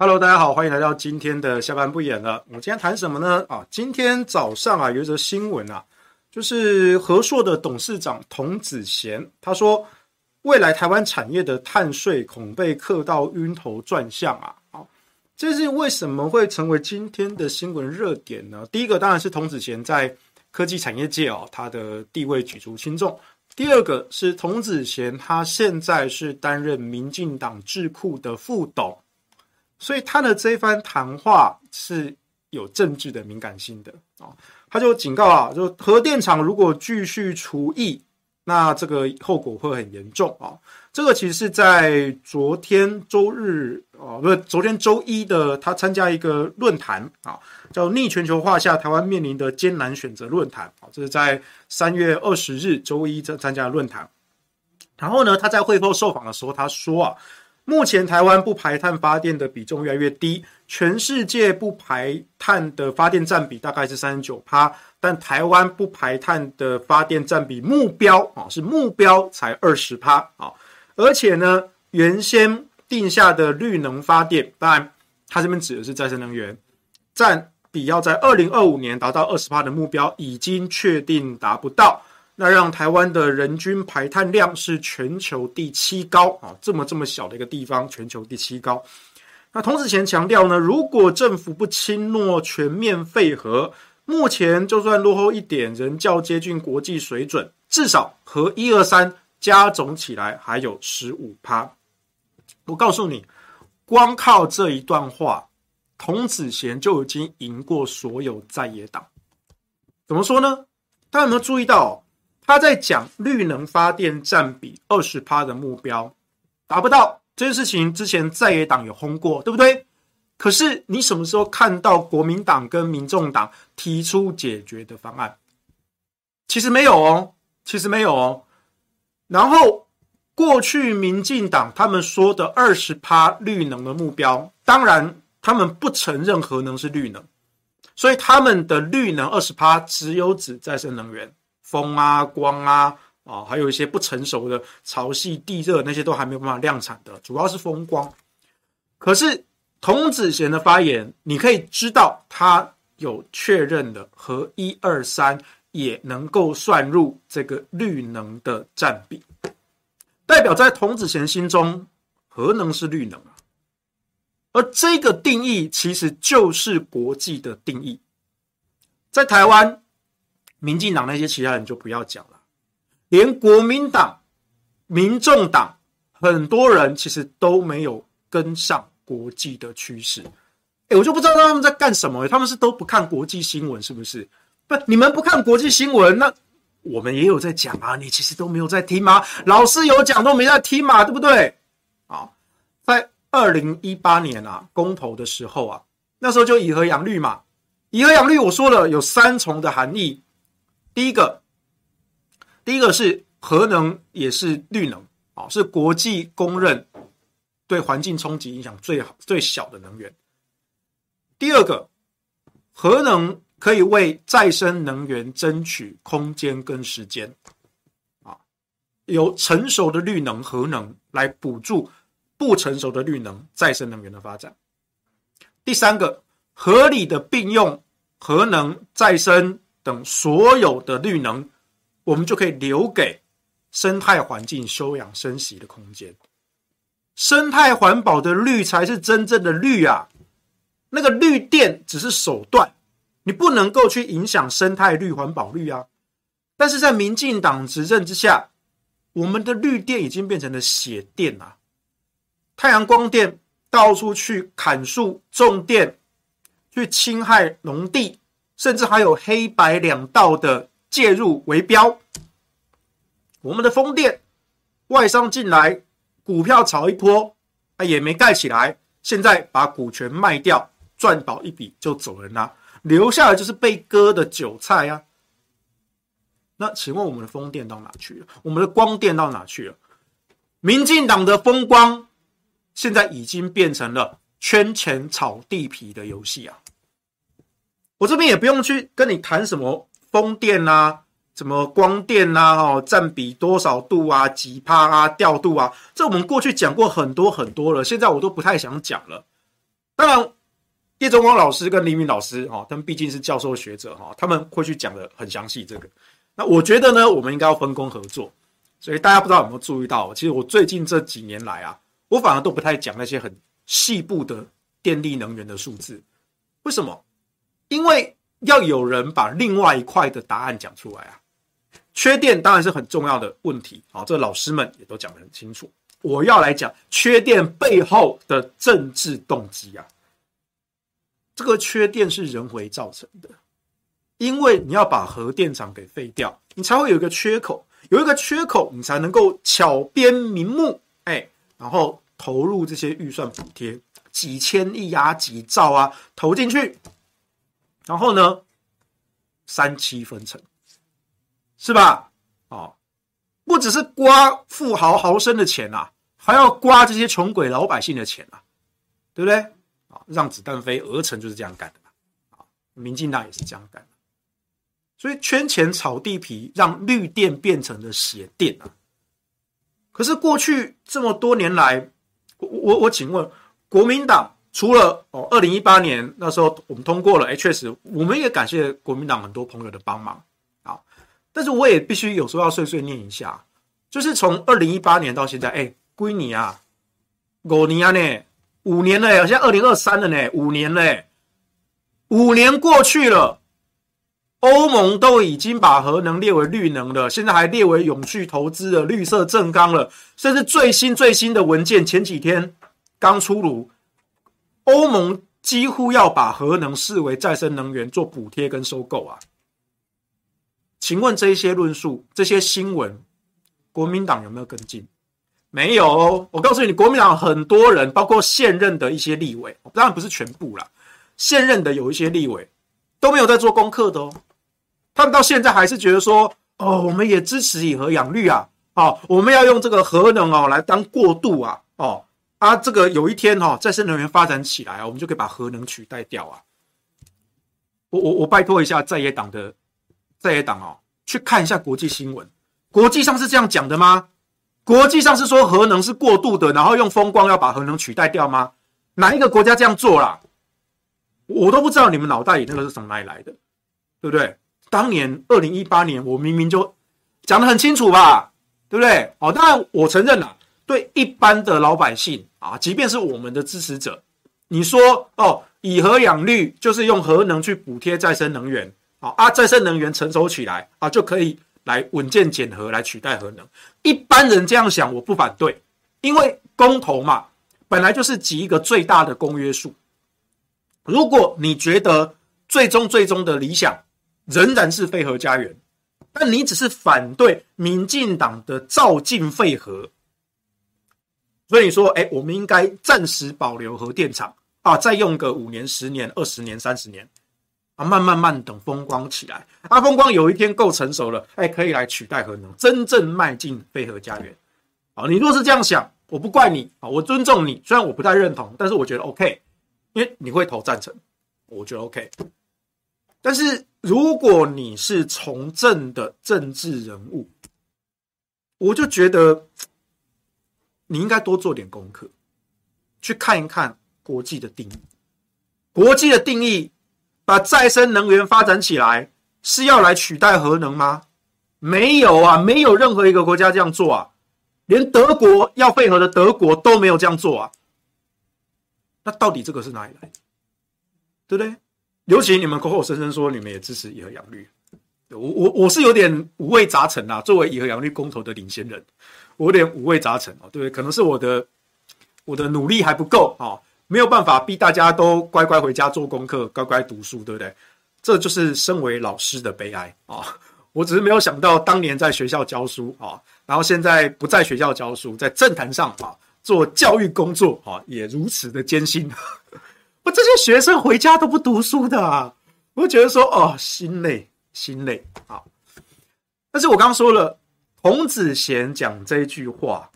Hello，大家好，欢迎来到今天的下班不演了。我今天谈什么呢？啊，今天早上啊，有一则新闻啊，就是和硕的董事长童子贤他说，未来台湾产业的碳税恐被课到晕头转向啊。好，这是为什么会成为今天的新闻热点呢？第一个当然是童子贤在科技产业界哦，他的地位举足轻重。第二个是童子贤他现在是担任民进党智库的副董。所以他的这一番谈话是有政治的敏感性的啊，他就警告啊，就核电厂如果继续除役，那这个后果会很严重啊。这个其实是在昨天周日啊，不是昨天周一的，他参加一个论坛啊，叫“逆全球化下台湾面临的艰难选择”论坛啊，这是在三月二十日周一在参加的论坛。然后呢，他在会后受访的时候，他说啊。目前台湾不排碳发电的比重越来越低，全世界不排碳的发电占比大概是三十九趴，但台湾不排碳的发电占比目标啊是目标才二十趴啊，而且呢，原先定下的绿能发电，当然它这边指的是再生能源，占比要在二零二五年达到二十趴的目标已经确定达不到。那让台湾的人均排碳量是全球第七高啊，这么这么小的一个地方，全球第七高。那童子贤强调呢，如果政府不轻诺全面废核，目前就算落后一点，仍较接近国际水准，至少和一二三加总起来还有十五趴。我告诉你，光靠这一段话，童子贤就已经赢过所有在野党。怎么说呢？大家有没有注意到？他在讲绿能发电占比二十趴的目标达不到这件事情，之前在野党有轰过，对不对？可是你什么时候看到国民党跟民众党提出解决的方案？其实没有哦，其实没有哦。然后过去民进党他们说的二十趴绿能的目标，当然他们不承认核能是绿能，所以他们的绿能二十趴只有指再生能源。风啊，光啊，啊，还有一些不成熟的潮汐、地热那些都还没有办法量产的，主要是风光。可是童子贤的发言，你可以知道他有确认的核一二三也能够算入这个绿能的占比，代表在童子贤心中，核能是绿能。而这个定义其实就是国际的定义，在台湾。民进党那些其他人就不要讲了，连国民党、民众党很多人其实都没有跟上国际的趋势。哎，我就不知道他们在干什么，他们是都不看国际新闻是不是？不，你们不看国际新闻，那我们也有在讲啊，你其实都没有在听吗？老师有讲都没在听嘛，对不对？啊，在二零一八年啊公投的时候啊，那时候就以和养绿嘛，以和养绿，我说了有三重的含义。第一个，第一个是核能也是绿能啊，是国际公认对环境冲击影响最好最小的能源。第二个，核能可以为再生能源争取空间跟时间啊，由成熟的绿能核能来补助不成熟的绿能再生能源的发展。第三个，合理的并用核能再生。等所有的绿能，我们就可以留给生态环境休养生息的空间。生态环保的绿才是真正的绿啊！那个绿电只是手段，你不能够去影响生态绿、环保绿啊。但是在民进党执政之下，我们的绿电已经变成了血电啊！太阳光电到处去砍树种电，去侵害农地。甚至还有黑白两道的介入围标，我们的风电外商进来，股票炒一波，啊也没盖起来，现在把股权卖掉，赚饱一笔就走人啦，留下来就是被割的韭菜啊。那请问我们的风电到哪去了？我们的光电到哪去了？民进党的风光现在已经变成了圈钱炒地皮的游戏啊！我这边也不用去跟你谈什么风电啊，什么光电啊，哦，占比多少度啊，几趴啊，调度啊，这我们过去讲过很多很多了，现在我都不太想讲了。当然，叶中光老师跟黎明老师哈，他们毕竟是教授学者哈，他们会去讲的很详细。这个，那我觉得呢，我们应该要分工合作。所以大家不知道有没有注意到，其实我最近这几年来啊，我反而都不太讲那些很细部的电力能源的数字。为什么？因为要有人把另外一块的答案讲出来啊。缺电当然是很重要的问题，啊，这老师们也都讲得很清楚。我要来讲缺电背后的政治动机啊。这个缺电是人为造成的，因为你要把核电厂给废掉，你才会有一个缺口，有一个缺口，你才能够巧编名目，哎，然后投入这些预算补贴，几千亿啊，几兆啊，投进去，然后呢，三七分成。是吧？哦，不只是刮富豪豪绅的钱啊，还要刮这些穷鬼老百姓的钱啊，对不对？啊，让子弹飞，鹅城就是这样干的嘛。啊，民进党也是这样干的。所以圈钱炒地皮，让绿电变成了血电啊。可是过去这么多年来，我我我请问，国民党除了哦，二零一八年那时候我们通过了，哎，确实我们也感谢国民党很多朋友的帮忙啊。但是我也必须有时候要碎碎念一下，就是从二零一八年到现在，哎，归你啊，狗年啊呢，五年了，现在二零二三了呢，五年了，五年过去了，欧盟都已经把核能列为绿能了，现在还列为永续投资的绿色正纲了，甚至最新最新的文件前几天刚出炉，欧盟几乎要把核能视为再生能源做补贴跟收购啊。请问这些论述、这些新闻，国民党有没有跟进？没有。我告诉你，国民党很多人，包括现任的一些立委，当然不是全部啦，现任的有一些立委都没有在做功课的哦。他们到现在还是觉得说，哦，我们也支持以核养绿啊，哦，我们要用这个核能哦来当过渡啊，哦啊，这个有一天哈、哦，再生能源发展起来啊，我们就可以把核能取代掉啊。我我我拜托一下在野党的。在野党哦，去看一下国际新闻，国际上是这样讲的吗？国际上是说核能是过度的，然后用风光要把核能取代掉吗？哪一个国家这样做啦？我都不知道你们脑袋里那个是从哪里来的，对不对？当年二零一八年，我明明就讲得很清楚吧，对不对？哦，当然我承认了，对一般的老百姓啊，即便是我们的支持者，你说哦，以核养绿就是用核能去补贴再生能源。啊啊，再生能源成熟起来啊，就可以来稳健减核，来取代核能。一般人这样想，我不反对，因为公投嘛，本来就是集一个最大的公约数。如果你觉得最终最终的理想仍然是废核家园，但你只是反对民进党的造进废核，所以你说，哎，我们应该暂时保留核电厂啊，再用个五年、十年、二十年、三十年。啊，慢慢慢等风光起来，啊，风光有一天够成熟了，哎，可以来取代核能，真正迈进废核家园。啊，你若是这样想，我不怪你啊，我尊重你。虽然我不太认同，但是我觉得 OK，因为你会投赞成，我觉得 OK。但是如果你是从政的政治人物，我就觉得你应该多做点功课，去看一看国际的定义，国际的定义。把再生能源发展起来是要来取代核能吗？没有啊，没有任何一个国家这样做啊，连德国要废核的德国都没有这样做啊。那到底这个是哪里来的？对不对？尤其你们口口声声说你们也支持以核养绿，我我我是有点五味杂陈啊。作为以核养绿公投的领先人，我有点五味杂陈啊。对不对？可能是我的我的努力还不够啊。没有办法逼大家都乖乖回家做功课，乖乖读书，对不对？这就是身为老师的悲哀啊！我只是没有想到，当年在学校教书啊，然后现在不在学校教书，在政坛上啊做教育工作啊，也如此的艰辛。我这些学生回家都不读书的啊，我觉得说哦，心累，心累啊！但是我刚刚说了，童子贤讲这句话，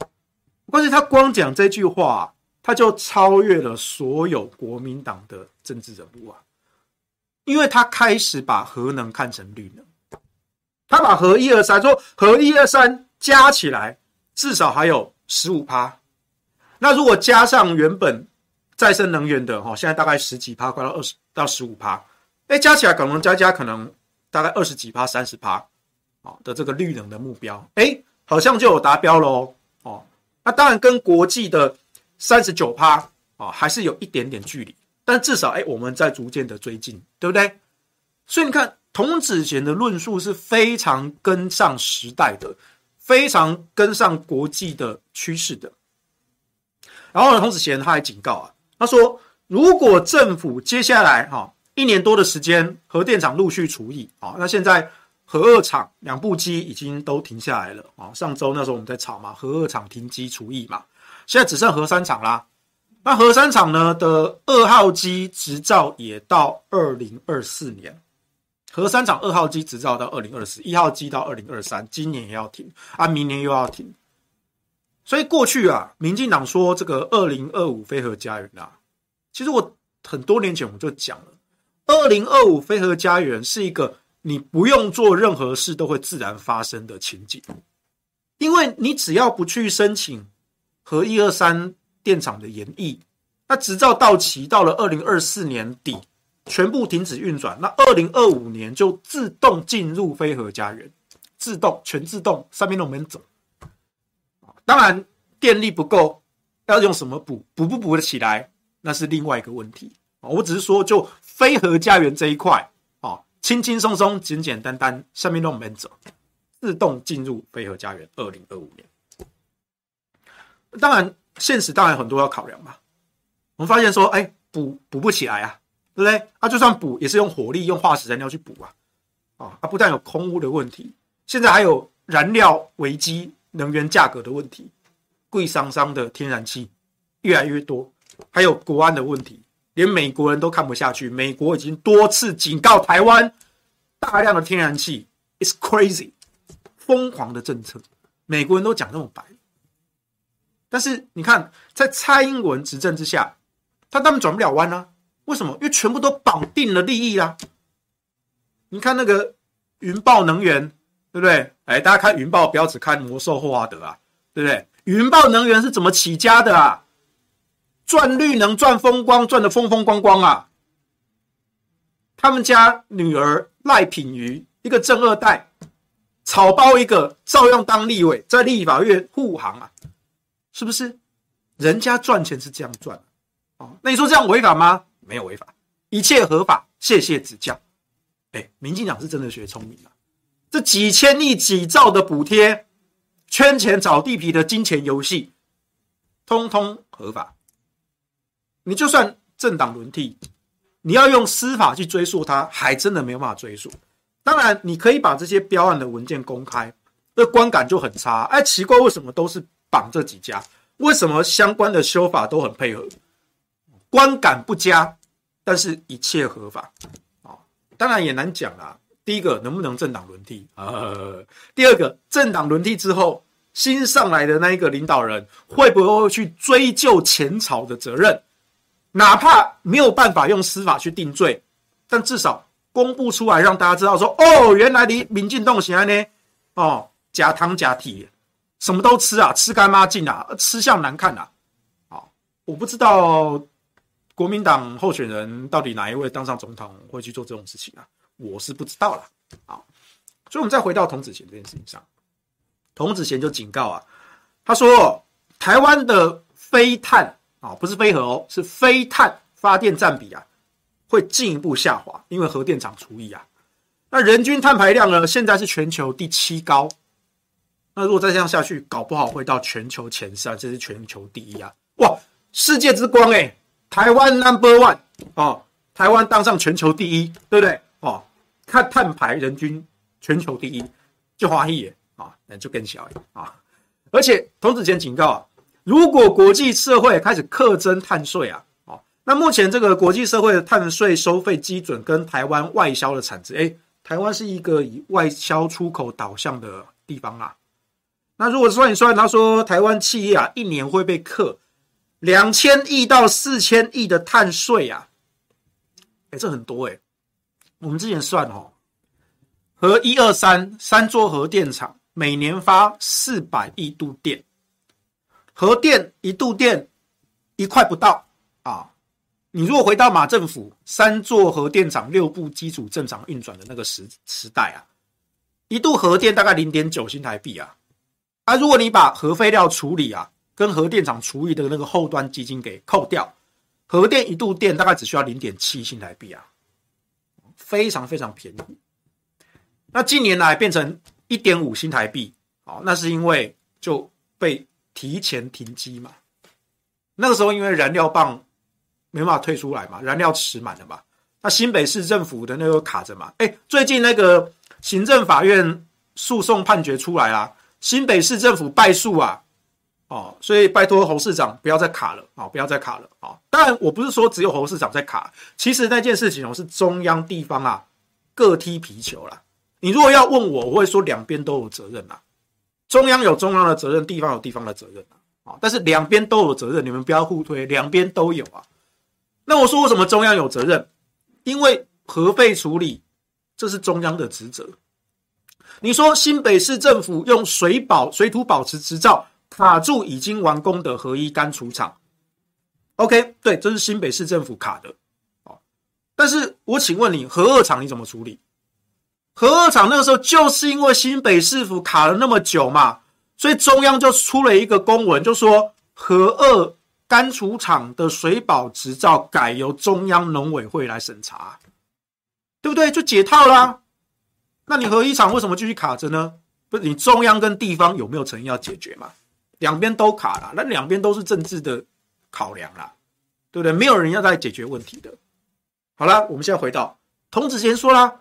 关键他光讲这句话。他就超越了所有国民党的政治人物啊，因为他开始把核能看成绿能，他把核一二三说核一二三加起来至少还有十五趴，那如果加上原本再生能源的哈，现在大概十几趴，快到二十到十五趴，哎，加起来可能加加可能大概二十几趴、三十趴，啊的这个绿能的目标，哎，好像就有达标喽，哦，那当然跟国际的三十九趴啊还是有一点点距离，但至少哎我们在逐渐的追进，对不对？所以你看童子贤的论述是非常跟上时代的，非常跟上国际的趋势的。然后呢，童子贤他还警告啊，他说如果政府接下来哈一年多的时间核电厂陆续除役啊，那现在核二厂两部机已经都停下来了啊。上周那时候我们在吵嘛，核二厂停机除役嘛，现在只剩核三厂啦。那核三厂呢的二号机执照也到二零二四年。核三厂二号机执照到二零二四，一号机到二零二三，今年也要停啊，明年又要停。所以过去啊，民进党说这个二零二五非核家园啊，其实我很多年前我就讲了，二零二五非核家园是一个你不用做任何事都会自然发生的情景，因为你只要不去申请核一二三电厂的延役，那执照到期到了二零二四年底。全部停止运转，那二零二五年就自动进入非核家园，自动全自动，上面都没走。当然电力不够，要用什么补？补不补得起来，那是另外一个问题。我只是说，就非核家园这一块，轻轻松松、简简单单，下面都没走，自动进入飞鹤家园。二零二五年，当然现实当然很多要考量嘛。我们发现说，哎，补补不起来啊。对不对？啊，就算补，也是用火力、用化石燃料去补啊，啊，它不但有空污的问题，现在还有燃料危机、能源价格的问题，贵桑桑的天然气越来越多，还有国安的问题，连美国人都看不下去。美国已经多次警告台湾，大量的天然气 is crazy，疯狂的政策，美国人都讲那么白。但是你看，在蔡英文执政之下，他根本转不了弯啊。为什么？因为全部都绑定了利益啦。你看那个云豹能源，对不对？哎，大家看云豹，不要只看魔兽霍华德啊，对不对？云豹能源是怎么起家的啊？赚绿能，赚风光，赚得风风光光啊！他们家女儿赖品妤，一个正二代，草包一个，照样当立委，在立法院护航啊，是不是？人家赚钱是这样赚哦，那你说这样违法吗？没有违法，一切合法，谢谢指教。哎，民进党是真的学聪明了，这几千亿、几兆的补贴，圈钱找地皮的金钱游戏，通通合法。你就算政党轮替，你要用司法去追溯它，还真的没有办法追溯。当然，你可以把这些标案的文件公开，那观感就很差。哎，奇怪，为什么都是绑这几家？为什么相关的修法都很配合？观感不佳，但是一切合法啊！当然也难讲啦。第一个，能不能政党轮替啊？第二个，政党轮替之后，新上来的那一个领导人会不会去追究前朝的责任？哪怕没有办法用司法去定罪，但至少公布出来，让大家知道说：哦，原来你民进党喜欢呢，哦，假糖假体，什么都吃啊，吃干抹净啊，吃相难看啊！啊，我不知道。国民党候选人到底哪一位当上总统会去做这种事情啊？我是不知道了。好，所以我们再回到童子贤这件事情上，童子贤就警告啊，他说台湾的非碳啊，不是非核哦，是非碳发电占比啊，会进一步下滑，因为核电厂除役啊。那人均碳排量呢，现在是全球第七高，那如果再这样下去，搞不好会到全球前三，这是全球第一啊！哇，世界之光诶、台湾 Number One 哦，台湾当上全球第一，对不对？哦，看碳排人均全球第一，就华裔耶啊，那就更小啊。而且童子贤警告啊，如果国际社会开始课征碳税啊，哦，那目前这个国际社会的碳税收费基准跟台湾外销的产值，诶，台湾是一个以外销出口导向的地方啊。那如果算一算，他说台湾企业啊，一年会被课。两千亿到四千亿的碳税啊，哎，这很多哎。我们之前算哦，和一二三三座核电厂每年发四百亿度电，核电一度电一块不到。啊，你如果回到马政府三座核电厂六部机组正常运转的那个时时代啊，一度核电大概零点九新台币啊，啊，如果你把核废料处理啊跟核电厂除以的那个后端基金给扣掉，核电一度电大概只需要零点七新台币啊，非常非常便宜。那近年来变成一点五新台币，哦，那是因为就被提前停机嘛。那个时候因为燃料棒没办法退出来嘛，燃料池满了嘛，那新北市政府的那个卡着嘛。哎，最近那个行政法院诉讼判决出来啦，新北市政府败诉啊，哦，所以拜托侯市长不要再卡了啊，不要再卡了啊。当然我不是说只有侯市长在卡，其实那件事情哦是中央地方啊各踢皮球啦。你如果要问我，我会说两边都有责任呐。中央有中央的责任，地方有地方的责任啊。但是两边都有责任，你们不要互推，两边都有啊。那我说为什么中央有责任？因为核废处理这是中央的职责。你说新北市政府用水保水土保持执照卡住已经完工的核一干除厂，OK，对，这是新北市政府卡的。但是我请问你，核二厂你怎么处理？核二厂那个时候就是因为新北市府卡了那么久嘛，所以中央就出了一个公文，就说核二干储厂的水保执照改由中央农委会来审查，对不对？就解套啦。那你核一厂为什么继续卡着呢？不是你中央跟地方有没有诚意要解决嘛？两边都卡了，那两边都是政治的考量啦，对不对？没有人要再解决问题的。好了，我们现在回到童子贤说啦，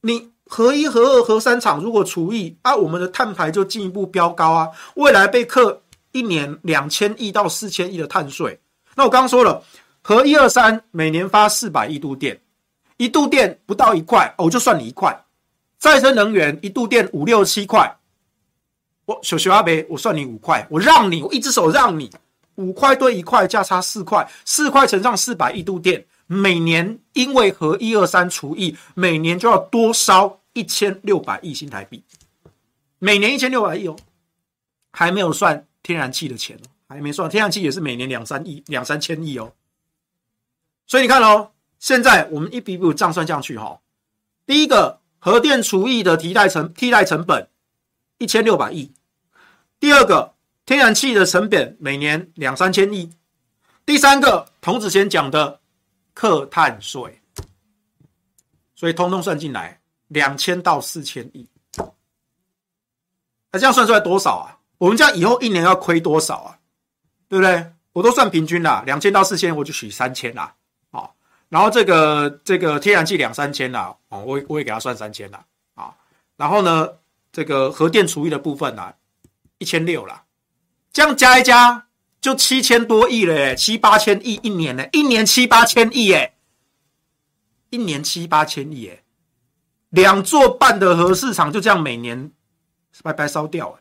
你。合一、合二、合三厂如果除役啊，我们的碳排就进一步飙高啊，未来被课一年两千亿到四千亿的碳税。那我刚刚说了，合一二三每年发四百亿度电，一度电不到一块，我就算你一块。再生能源一度电五六七块，我小小阿伯，我算你五块，我让你，我一只手让你五块对一块，价差四块，四块乘上四百亿度电。每年因为核一二三除以，每年就要多烧一千六百亿新台币，每年一千六百亿哦，还没有算天然气的钱哦，还没算天然气也是每年两三亿两三千亿哦。所以你看哦，现在我们一笔笔账算下去哈，第一个核电除役的替代成替代成本一千六百亿，第二个天然气的成本每年两三千亿，第三个童子贤讲的。课碳税，所以通通算进来，两千到四千亿。那这样算出来多少啊？我们这样以后一年要亏多少啊？对不对？我都算平均啦，两千到四千，我就取三千啦。啊，然后这个这个天然气两三千啦，哦，我我也给他算三千啦。啊，然后呢，这个核电除役的部分呢，一千六啦，这样加一加。就七千多亿了耶，七八千亿一年呢，一年七八千亿耶，一年七八千亿耶，两座半的核市场就这样每年白白烧掉了。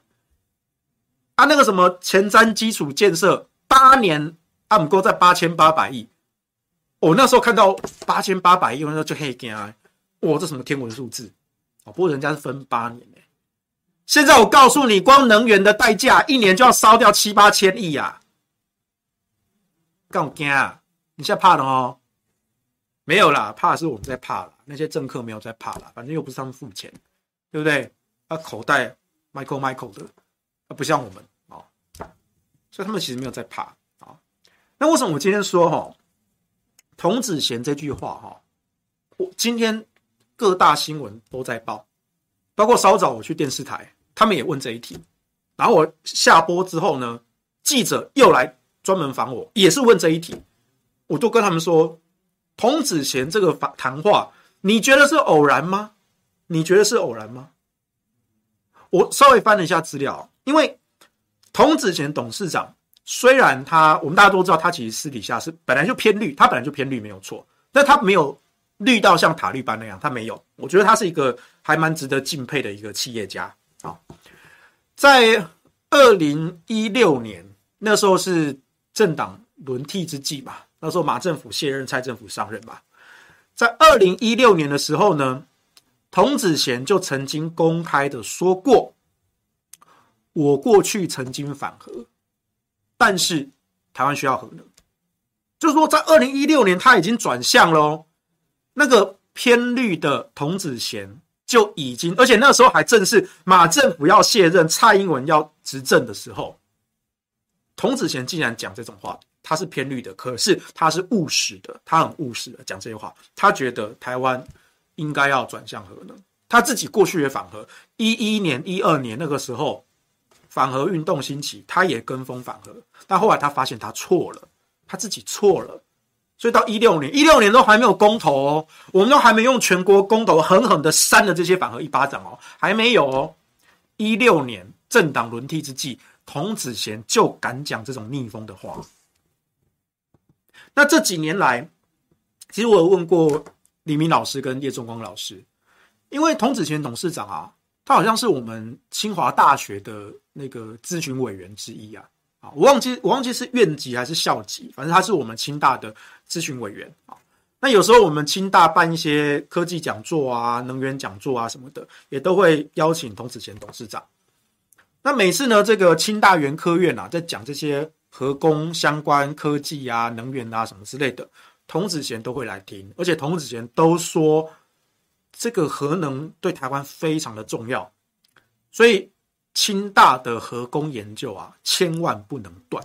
啊，那个什么前瞻基础建设八年啊，不过在八千八百亿，我那时候看到八千八百亿，那时候就很惊，哇，这什么天文数字？哦，不过人家是分八年，现在我告诉你，光能源的代价一年就要烧掉七八千亿呀。干惊啊！你现在怕了哦？没有啦，怕是我们在怕了。那些政客没有在怕了，反正又不是他们付钱，对不对？他口袋 Michael Michael 的，他不像我们啊，所以他们其实没有在怕啊。那为什么我今天说哈，童子贤这句话哈？我今天各大新闻都在报，包括稍早我去电视台，他们也问这一题。然后我下播之后呢，记者又来。专门访我，也是问这一题，我就跟他们说，童子贤这个谈话，你觉得是偶然吗？你觉得是偶然吗？我稍微翻了一下资料，因为童子贤董事长虽然他，我们大家都知道，他其实私底下是本来就偏绿，他本来就偏绿没有错，但他没有绿到像塔绿班那样，他没有。我觉得他是一个还蛮值得敬佩的一个企业家啊。在二零一六年那时候是。政党轮替之际嘛，那时候马政府卸任，蔡政府上任嘛。在二零一六年的时候呢，童子贤就曾经公开的说过：“我过去曾经反核，但是台湾需要核能。”就是说在二零一六年他已经转向了，那个偏绿的童子贤就已经，而且那时候还正是马政府要卸任、蔡英文要执政的时候，童子贤竟然讲这种话，他是偏绿的，可是他是务实的，他很务实的讲这些话，他觉得台湾应该要转向核能，他自己过去也反核，一一年、一二年那个时候。反核运动兴起，他也跟风反核，但后来他发现他错了，他自己错了，所以到一六年，一六年都还没有公投哦，我们都还没用全国公投狠狠的扇了这些反核一巴掌哦，还没有哦。一六年政党轮替之际，童子贤就敢讲这种逆风的话。那这几年来，其实我有问过李明老师跟叶仲光老师，因为童子贤董事长啊。他好像是我们清华大学的那个咨询委员之一啊，啊，我忘记我忘记是院级还是校级，反正他是我们清大的咨询委员啊。那有时候我们清大办一些科技讲座啊、能源讲座啊什么的，也都会邀请童子贤董事长。那每次呢，这个清大原科院啊，在讲这些核工相关科技啊、能源啊什么之类的，童子贤都会来听，而且童子贤都说。这个核能对台湾非常的重要，所以清大的核工研究啊，千万不能断。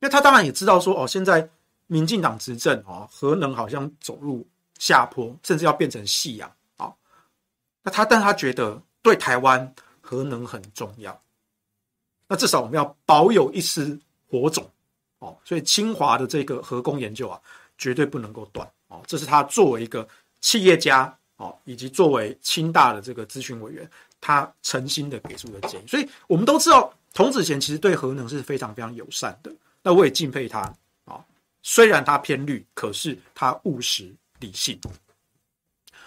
因为他当然也知道说，哦，现在民进党执政哦，核能好像走入下坡，甚至要变成夕阳啊。那他，但他觉得对台湾核能很重要，那至少我们要保有一丝火种哦。所以清华的这个核工研究啊，绝对不能够断哦。这是他作为一个企业家。哦，以及作为清大的这个咨询委员，他诚心的给出的建议，所以我们都知道，童子贤其实对核能是非常非常友善的。那我也敬佩他啊，虽然他偏绿，可是他务实理性。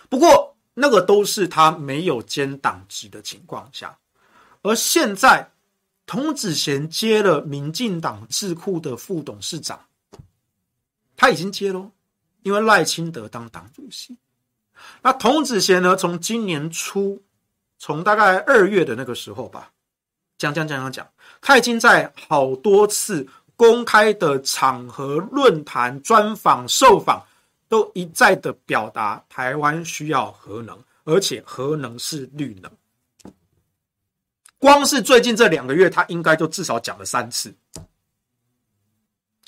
不过那个都是他没有兼党职的情况下，而现在童子贤接了民进党智库的副董事长，他已经接了，因为赖清德当党主席。那童子贤呢？从今年初，从大概二月的那个时候吧，讲讲讲讲讲，他已经在好多次公开的场合、论坛、专访、受访，都一再的表达台湾需要核能，而且核能是绿能。光是最近这两个月，他应该就至少讲了三次。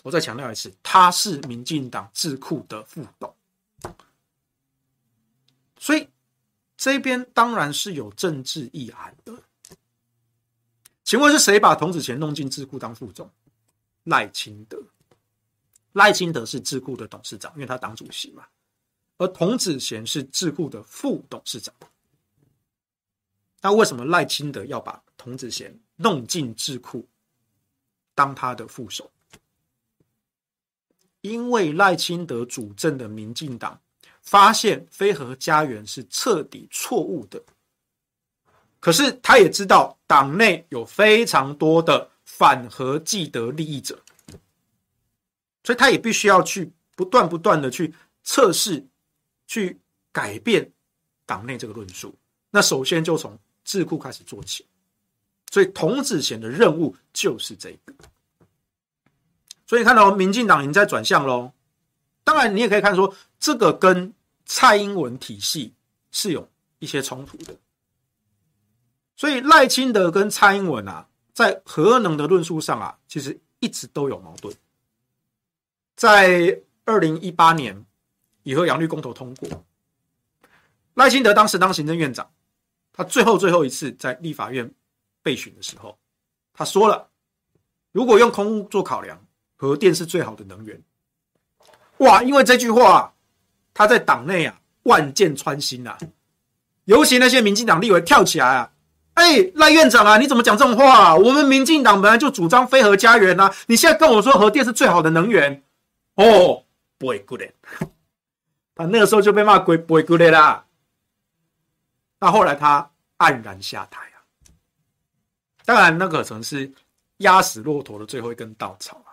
我再强调一次，他是民进党智库的副董。所以这边当然是有政治意涵的。请问是谁把童子贤弄进智库当副总？赖清德。赖清德是智库的董事长，因为他党主席嘛。而童子贤是智库的副董事长。那为什么赖清德要把童子贤弄进智库当他的副手？因为赖清德主政的民进党。发现非核家园是彻底错误的，可是他也知道党内有非常多的反核既得利益者，所以他也必须要去不断不断的去测试、去改变党内这个论述。那首先就从智库开始做起，所以童子贤的任务就是这个。所以看到民进党已经在转向喽。当然，你也可以看说，这个跟蔡英文体系是有一些冲突的。所以赖清德跟蔡英文啊，在核能的论述上啊，其实一直都有矛盾。在二零一八年，以后，杨绿公投通过，赖清德当时当行政院长，他最后最后一次在立法院备询的时候，他说了，如果用空屋做考量，核电是最好的能源。哇！因为这句话，他在党内啊万箭穿心啊，尤其那些民进党立委跳起来啊，哎，赖院长啊，你怎么讲这种话啊？我们民进党本来就主张非核家园啊，你现在跟我说核电是最好的能源，哦，不会 good 他那个时候就被骂鬼不会 good 啦。那后来他黯然下台啊，当然那个可能是压死骆驼的最后一根稻草啊。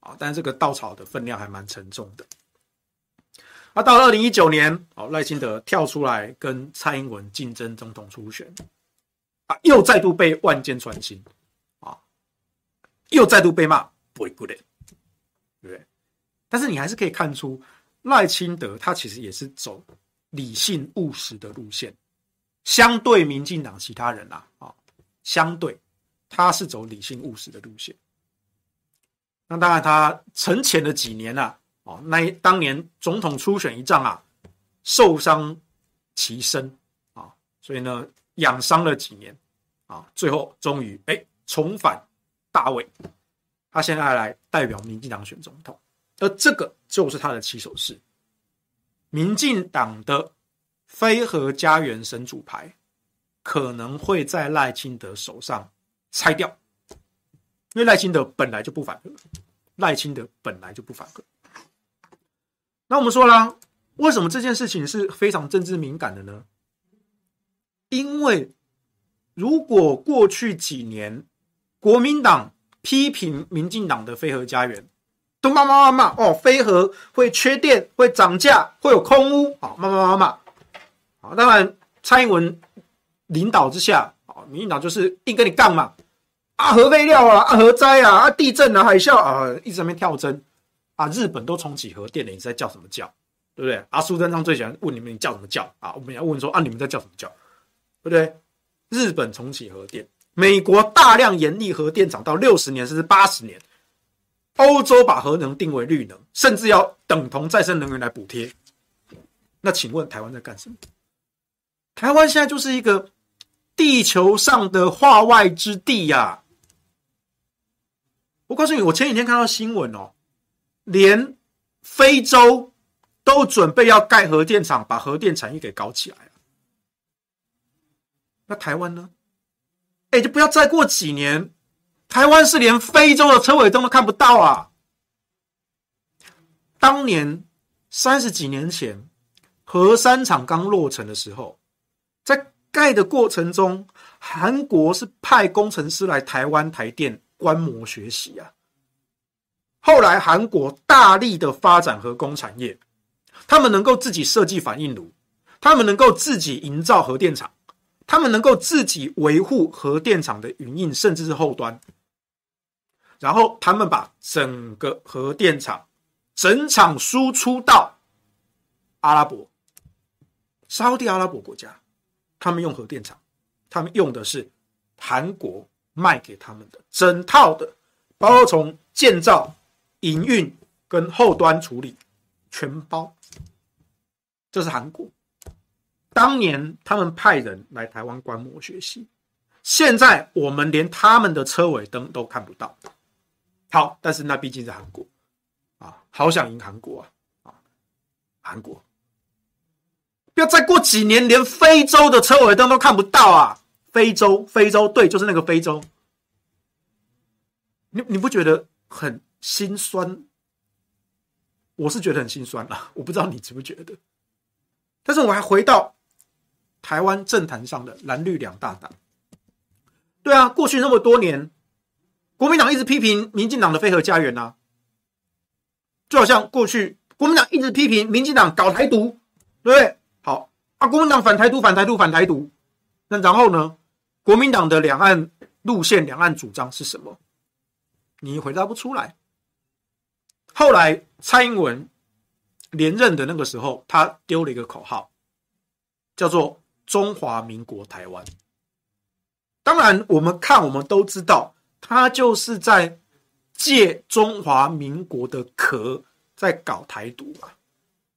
啊但是这个稻草的分量还蛮沉重的。那到了二零一九年，哦，赖清德跳出来跟蔡英文竞争总统初选，啊，又再度被万箭穿心，啊，又再度被骂不会 good，但是你还是可以看出赖清德他其实也是走理性务实的路线，相对民进党其他人啊，啊，相对他是走理性务实的路线。那当然，他沉潜了几年了，哦，那当年总统初选一仗啊，受伤其身啊，所以呢，养伤了几年啊，最后终于哎重返大位，他现在来代表民进党选总统，而这个就是他的起手式。民进党的非核家园神主牌可能会在赖清德手上拆掉。因为赖清德本来就不反核，赖清德本来就不反核。那我们说啦，为什么这件事情是非常政治敏感的呢？因为如果过去几年国民党批评民进党的非核家园，都骂骂骂骂哦，飞核会缺电、会涨价、会有空屋，好骂骂骂骂。好，当然蔡英文领导之下，啊，民进党就是硬跟你杠嘛。啊，核废料啊，啊，核灾啊，啊，地震啊，海啸啊，一直在那边跳针啊。日本都重启核电了，你在叫什么叫？对不对？阿苏贞昌最喜欢问你们，你叫什么叫？啊，我们要问说啊，你们在叫什么叫？对不对？日本重启核电，美国大量严厉核电厂到六十年甚至八十年，欧洲把核能定为绿能，甚至要等同再生能源来补贴。那请问台湾在干什么？台湾现在就是一个地球上的化外之地呀、我告诉你，我前几天看到新闻哦，连非洲都准备要盖核电厂，把核电产业给搞起来。那台湾呢？哎，就不要再过几年，台湾是连非洲的车尾灯都看不到啊！当年三十几年前，核三厂刚落成的时候，在盖的过程中，韩国是派工程师来台湾台电。观摩学习啊！后来韩国大力的发展核工产业，他们能够自己设计反应炉，他们能够自己营造核电厂，他们能够自己维护核电厂的营运，甚至是后端。然后他们把整个核电厂整场输出到阿拉伯、沙地阿拉伯国家，他们用核电厂，他们用的是韩国。卖给他们的整套的，包括从建造、营运跟后端处理，全包。这是韩国，当年他们派人来台湾观摩学习，现在我们连他们的车尾灯都看不到。好，但是那毕竟是韩国啊，好想赢韩国啊啊！韩国，不要再过几年，连非洲的车尾灯都看不到啊！非洲，非洲，对，就是那个非洲。你你不觉得很心酸？我是觉得很心酸啊！我不知道你觉不觉得。但是我还回到台湾政坛上的蓝绿两大党。对啊，过去那么多年，国民党一直批评民进党的非核家园啊，就好像过去国民党一直批评民进党搞台独，对不对？好啊，国民党反台独，反台独，反台独。那然后呢？国民党的两岸路线、两岸主张是什么？你回答不出来。后来蔡英文连任的那个时候，他丢了一个口号，叫做“中华民国台湾”。当然，我们看我们都知道，他就是在借中华民国的壳在搞台独啊。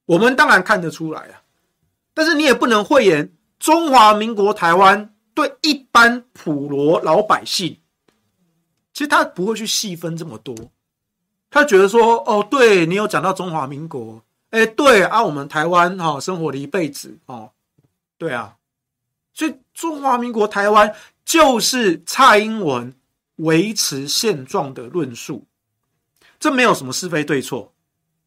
我们当然看得出来啊，但是你也不能讳言。中华民国台湾对一般普罗老百姓，其实他不会去细分这么多，他觉得说，哦，对你有讲到中华民国，哎，对啊，我们台湾哈生活了一辈子哦，对啊，所以中华民国台湾就是蔡英文维持现状的论述，这没有什么是非对错，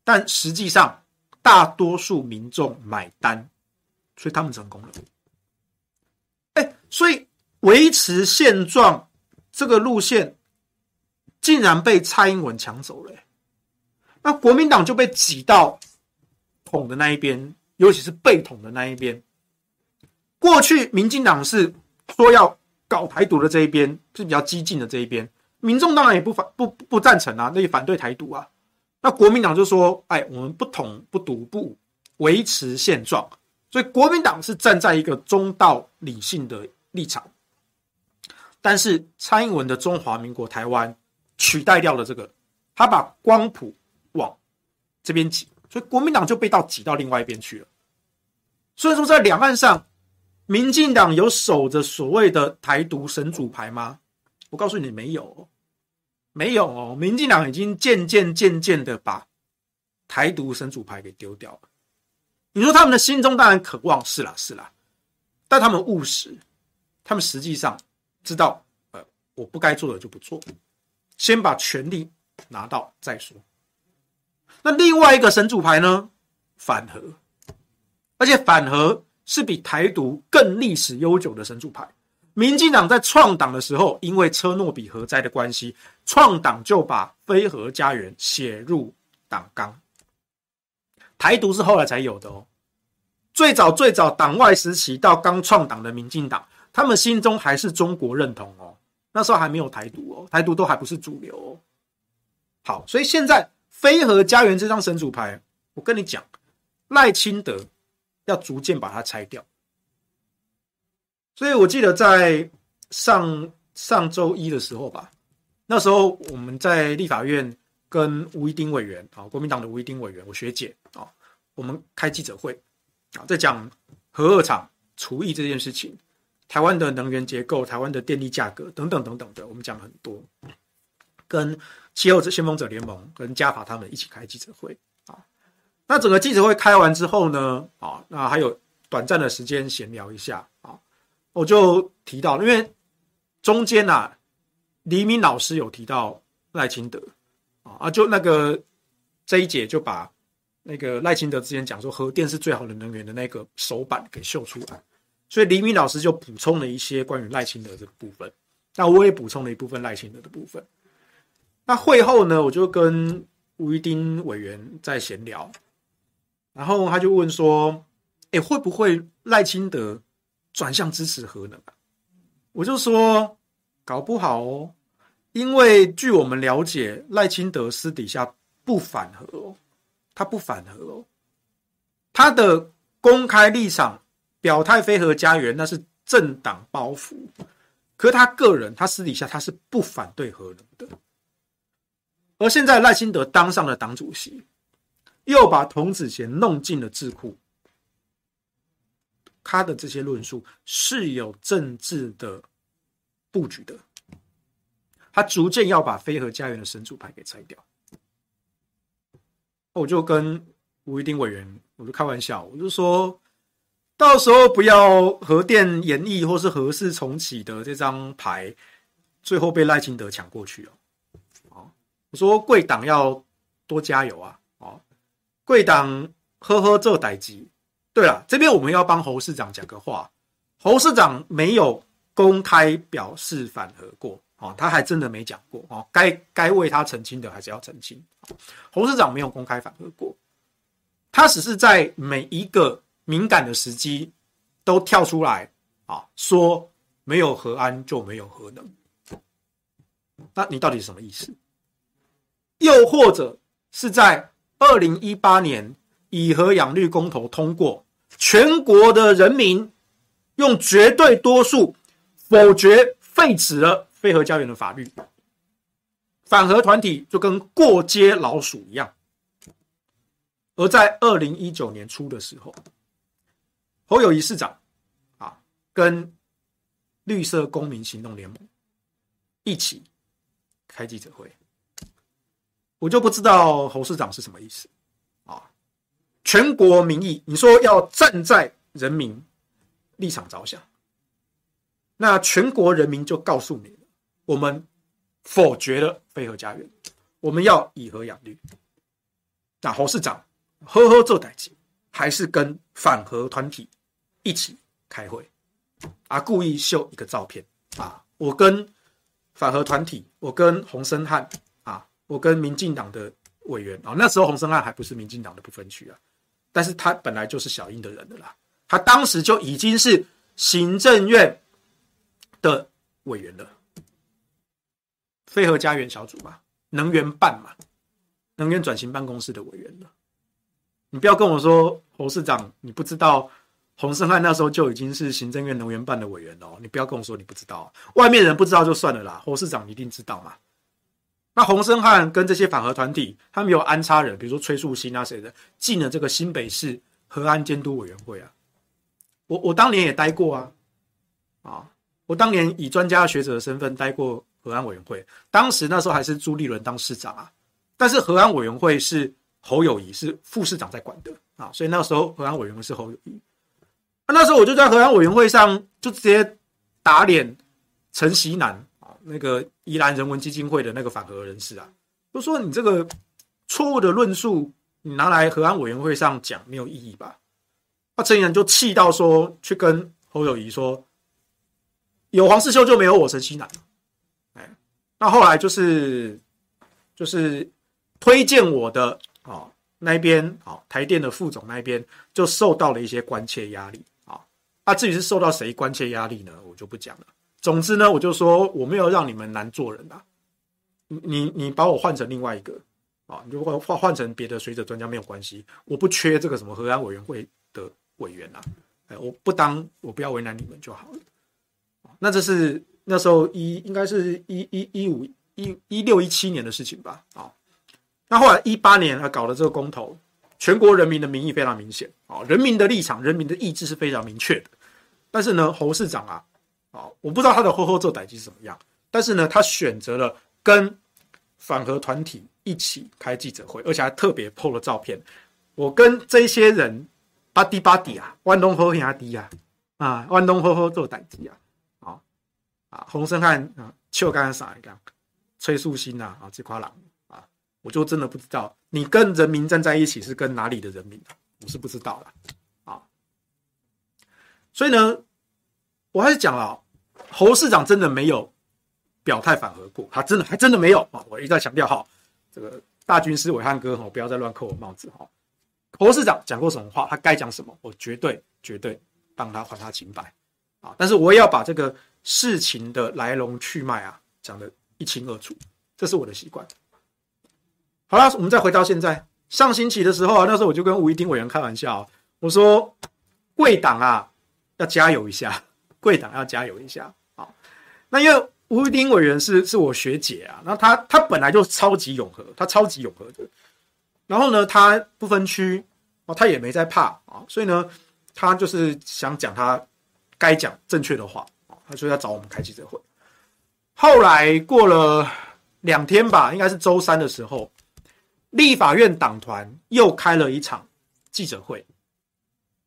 但实际上大多数民众买单，所以他们成功了。哎，所以维持现状这个路线，竟然被蔡英文抢走了。那国民党就被挤到捅的那一边，尤其是被捅的那一边。过去民进党是说要搞台独的这一边，是比较激进的这一边，民众当然也不反不不赞成啊，那也反对台独啊。那国民党就说：“哎，我们不统不独不维持现状。”所以国民党是站在一个中道理性的立场。但是蔡英文的中华民国台湾取代掉了这个，他把光谱往这边挤，所以国民党就被到挤到另外一边去了。所以说，在两岸上，民进党有守着所谓的台独神主牌吗？我告诉你，没有，没有哦。民进党已经渐渐渐渐的把台独神主牌给丢掉了。你说他们的心中当然渴望，是啦是啦，但他们务实，他们实际上。知道，呃，我不该做的就不做，先把权力拿到再说。那另外一个神主牌呢？反核，而且反核是比台独更历史悠久的神主牌。民进党在创党的时候，因为车诺比核灾的关系，创党就把非核家园写入党纲。台独是后来才有的哦，最早最早党外时期到刚创党的民进党。他们心中还是中国认同哦，那时候还没有台独哦，台独都还不是主流哦。好，所以现在非核家园这张神主牌，我跟你讲，赖清德要逐渐把它拆掉。所以我记得在上上周一的时候吧，那时候我们在立法院跟吴怡丁委员啊，国民党的吴怡丁委员，我学姐啊，我们开记者会啊，在讲核二厂除役这件事情。台湾的能源结构、台湾的电力价格等等等等的，我们讲很多。跟气候先锋者联盟、跟嘉法他们一起开记者会。那整个记者会开完之后呢，啊，那还有短暂的时间闲聊一下啊。我就提到，因为中间啊，黎明老师有提到赖清德啊，啊，就那个这一节就把那个赖清德之前讲说核电是最好的能源的那个手板给秀出来。所以黎明老师就补充了一些关于赖清德这个部分，那我也补充了一部分赖清德的部分。那会后呢，我就跟吴怡丁委员在闲聊，然后他就问说：“哎，会不会赖清德转向支持核能啊？”我就说：“搞不好哦，因为据我们了解，赖清德私底下不反核哦，他不反核哦，他的公开立场。”表态非核家园，那是政党包袱。可他个人，他私底下他是不反对核能的。而现在赖清德当上了党主席，又把童子贤弄进了智库，他的这些论述是有政治的布局的。他逐渐要把非核家园的神主牌给拆掉。我就跟吴怡丁委员，我就开玩笑，我就说。到时候不要核电延役或是核四重启的这张牌，最后被赖清德抢过去哦。我说贵党要多加油啊！贵党呵呵做代志。对了，这边我们要帮侯市长讲个话。侯市长没有公开表示反核过哦，他还真的没讲过哦。该该为他澄清的还是要澄清。侯市长没有公开反核过，他只是在每一个。敏感的时机都跳出来啊，说没有核安就没有核能，那你到底是什么意思？又或者是在二零一八年以核养绿公投通过，全国的人民用绝对多数否决废止了非核家园的法律，反核团体就跟过街老鼠一样，而在二零一九年初的时候。侯友谊市长啊，跟绿色公民行动联盟一起开记者会，我就不知道侯市长是什么意思啊？全国民意，你说要站在人民立场着想，那全国人民就告诉你，我们否决了非核家园，我们要以和养绿。那侯市长呵呵做代志。还是跟反核团体一起开会啊，故意秀一个照片啊，我跟反核团体，我跟洪森汉，我跟民进党的委员啊，那时候洪申翰还不是民进党的不分区啊，但是他本来就是小英的人的啦，他当时就已经是行政院的委员了，非核家园小组嘛，能源办嘛，能源转型办公室的委员了。你不要跟我说侯市长，你不知道洪胜汉那时候就已经是行政院能源办的委员哦。你不要跟我说你不知道，外面人不知道就算了啦，侯市长你一定知道嘛。那洪森汉跟这些反核团体，他们有安插人，比如说崔树新啊谁的，进了这个新北市核安监督委员会啊。我我当年也待过啊，啊，我当年以专家学者的身份待过核安委员会，当时那时候还是朱立伦当市长啊，但是核安委员会是侯友宜是副市长在管的啊，所以那时候核安委员会是侯友宜。那时候我就在核安委员会上就直接打脸陈锡南。那个宜兰人文基金会的那个反核人士啊，就说你这个错误的论述，你拿来核安委员会上讲没有意义吧？那陈人就气到说，去跟侯友谊说，有黄世修就没有我陈锡南。哎，那后来就是就是推荐我的啊那边啊台电的副总那边就受到了一些关切压力啊，那至于是受到谁关切压力呢？我就不讲了。总之呢，我就说我没有让你们难做人啊，你你把我换成另外一个啊，你就换换换成别的学者专家没有关系，我不缺这个什么核安委员会的委员啊，哎，我不当，我不要为难你们就好了。那这是那时候一应该是一一一五一一六一七年的事情吧？啊，那后来一八年啊搞了这个公投，全国人民的民意非常明显啊，人民的立场、人民的意志是非常明确的，但是呢，侯市长啊。啊，我不知道他的后后做代志是怎么样，但是呢，他选择了跟反核团体一起开记者会，而且还特别 PO 了照片。我跟这些人巴迪巴迪啊，弯东喝兄弟啊，啊，弯东喝喝做代志啊，啊啊，洪胜汉啊，邱刚刚啥一个，崔树新呐，啊，这块狼啊，我就真的不知道你跟人民站在一起是跟哪里的人民，我是不知道的啊。所以呢，我还是讲了。侯市长真的没有表态反核过，他真的还真的没有啊！我一再强调哈，这个大军师暐瀚哥哈，不要再乱扣我帽子哈。侯市长讲过什么话，他该讲什么，我绝对绝对帮他还他清白啊！但是我也要把这个事情的来龙去脉啊讲得一清二楚，这是我的习惯。好了，我们再回到现在，上星期的时候啊，那时候我就跟吴怡丁委员开玩笑，我说贵党啊要加油一下，贵党要加油一下啊。那因为吴丁委员是是我学姐啊，那他他本来就超级永和，他超级永和的。然后呢，他不分区哦，他也没在怕啊，所以呢，他就是想讲他该讲正确的话啊，他说要找我们开记者会。后来过了两天吧，应该是周三的时候，立法院党团又开了一场记者会，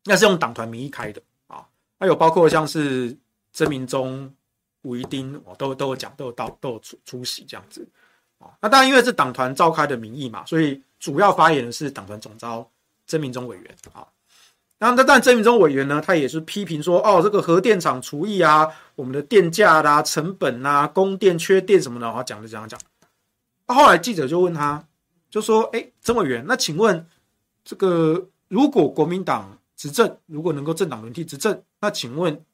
那是用党团名义开的还有包括像是曾明忠。吴怡丁，我都都有讲，都有到，都有出出席这样子啊。那当然，因为是党团召开的名义嘛，所以主要发言的是党团总召曾明忠委员啊。那那但曾明忠委员呢，他也是批评说，哦，这个核电厂除役啊，我们的电价啦、成本啊、供电缺电什么的，然后讲着讲着讲。那后来记者就问他，就说，哎，曾委员，那请问这个如果国民党执政，如果能够政党轮替执政，那请问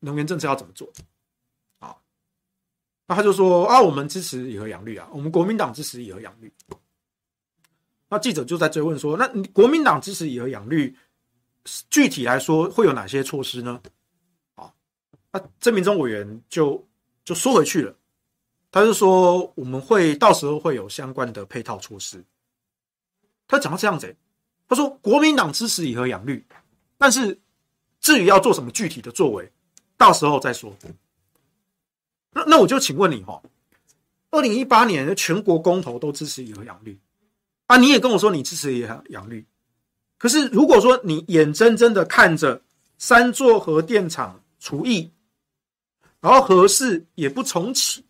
能源政策要怎么做？啊那他就说啊，我们支持以核养绿啊，我们国民党支持以核养绿。那记者就在追问说，那你国民党支持以核养绿，具体来说会有哪些措施呢？啊，那郑明忠委员就就说回去了，他就说我们会到时候会有相关的配套措施。他讲到这样子，他说国民党支持以核养绿，但是至于要做什么具体的作为，到时候再说。那那我就请问你哈，二零一八年全国公投都支持以核养绿。啊，你也跟我说你支持以核养绿，可是如果说你眼睁睁的看着三座核电厂除役，然后核四也不重启，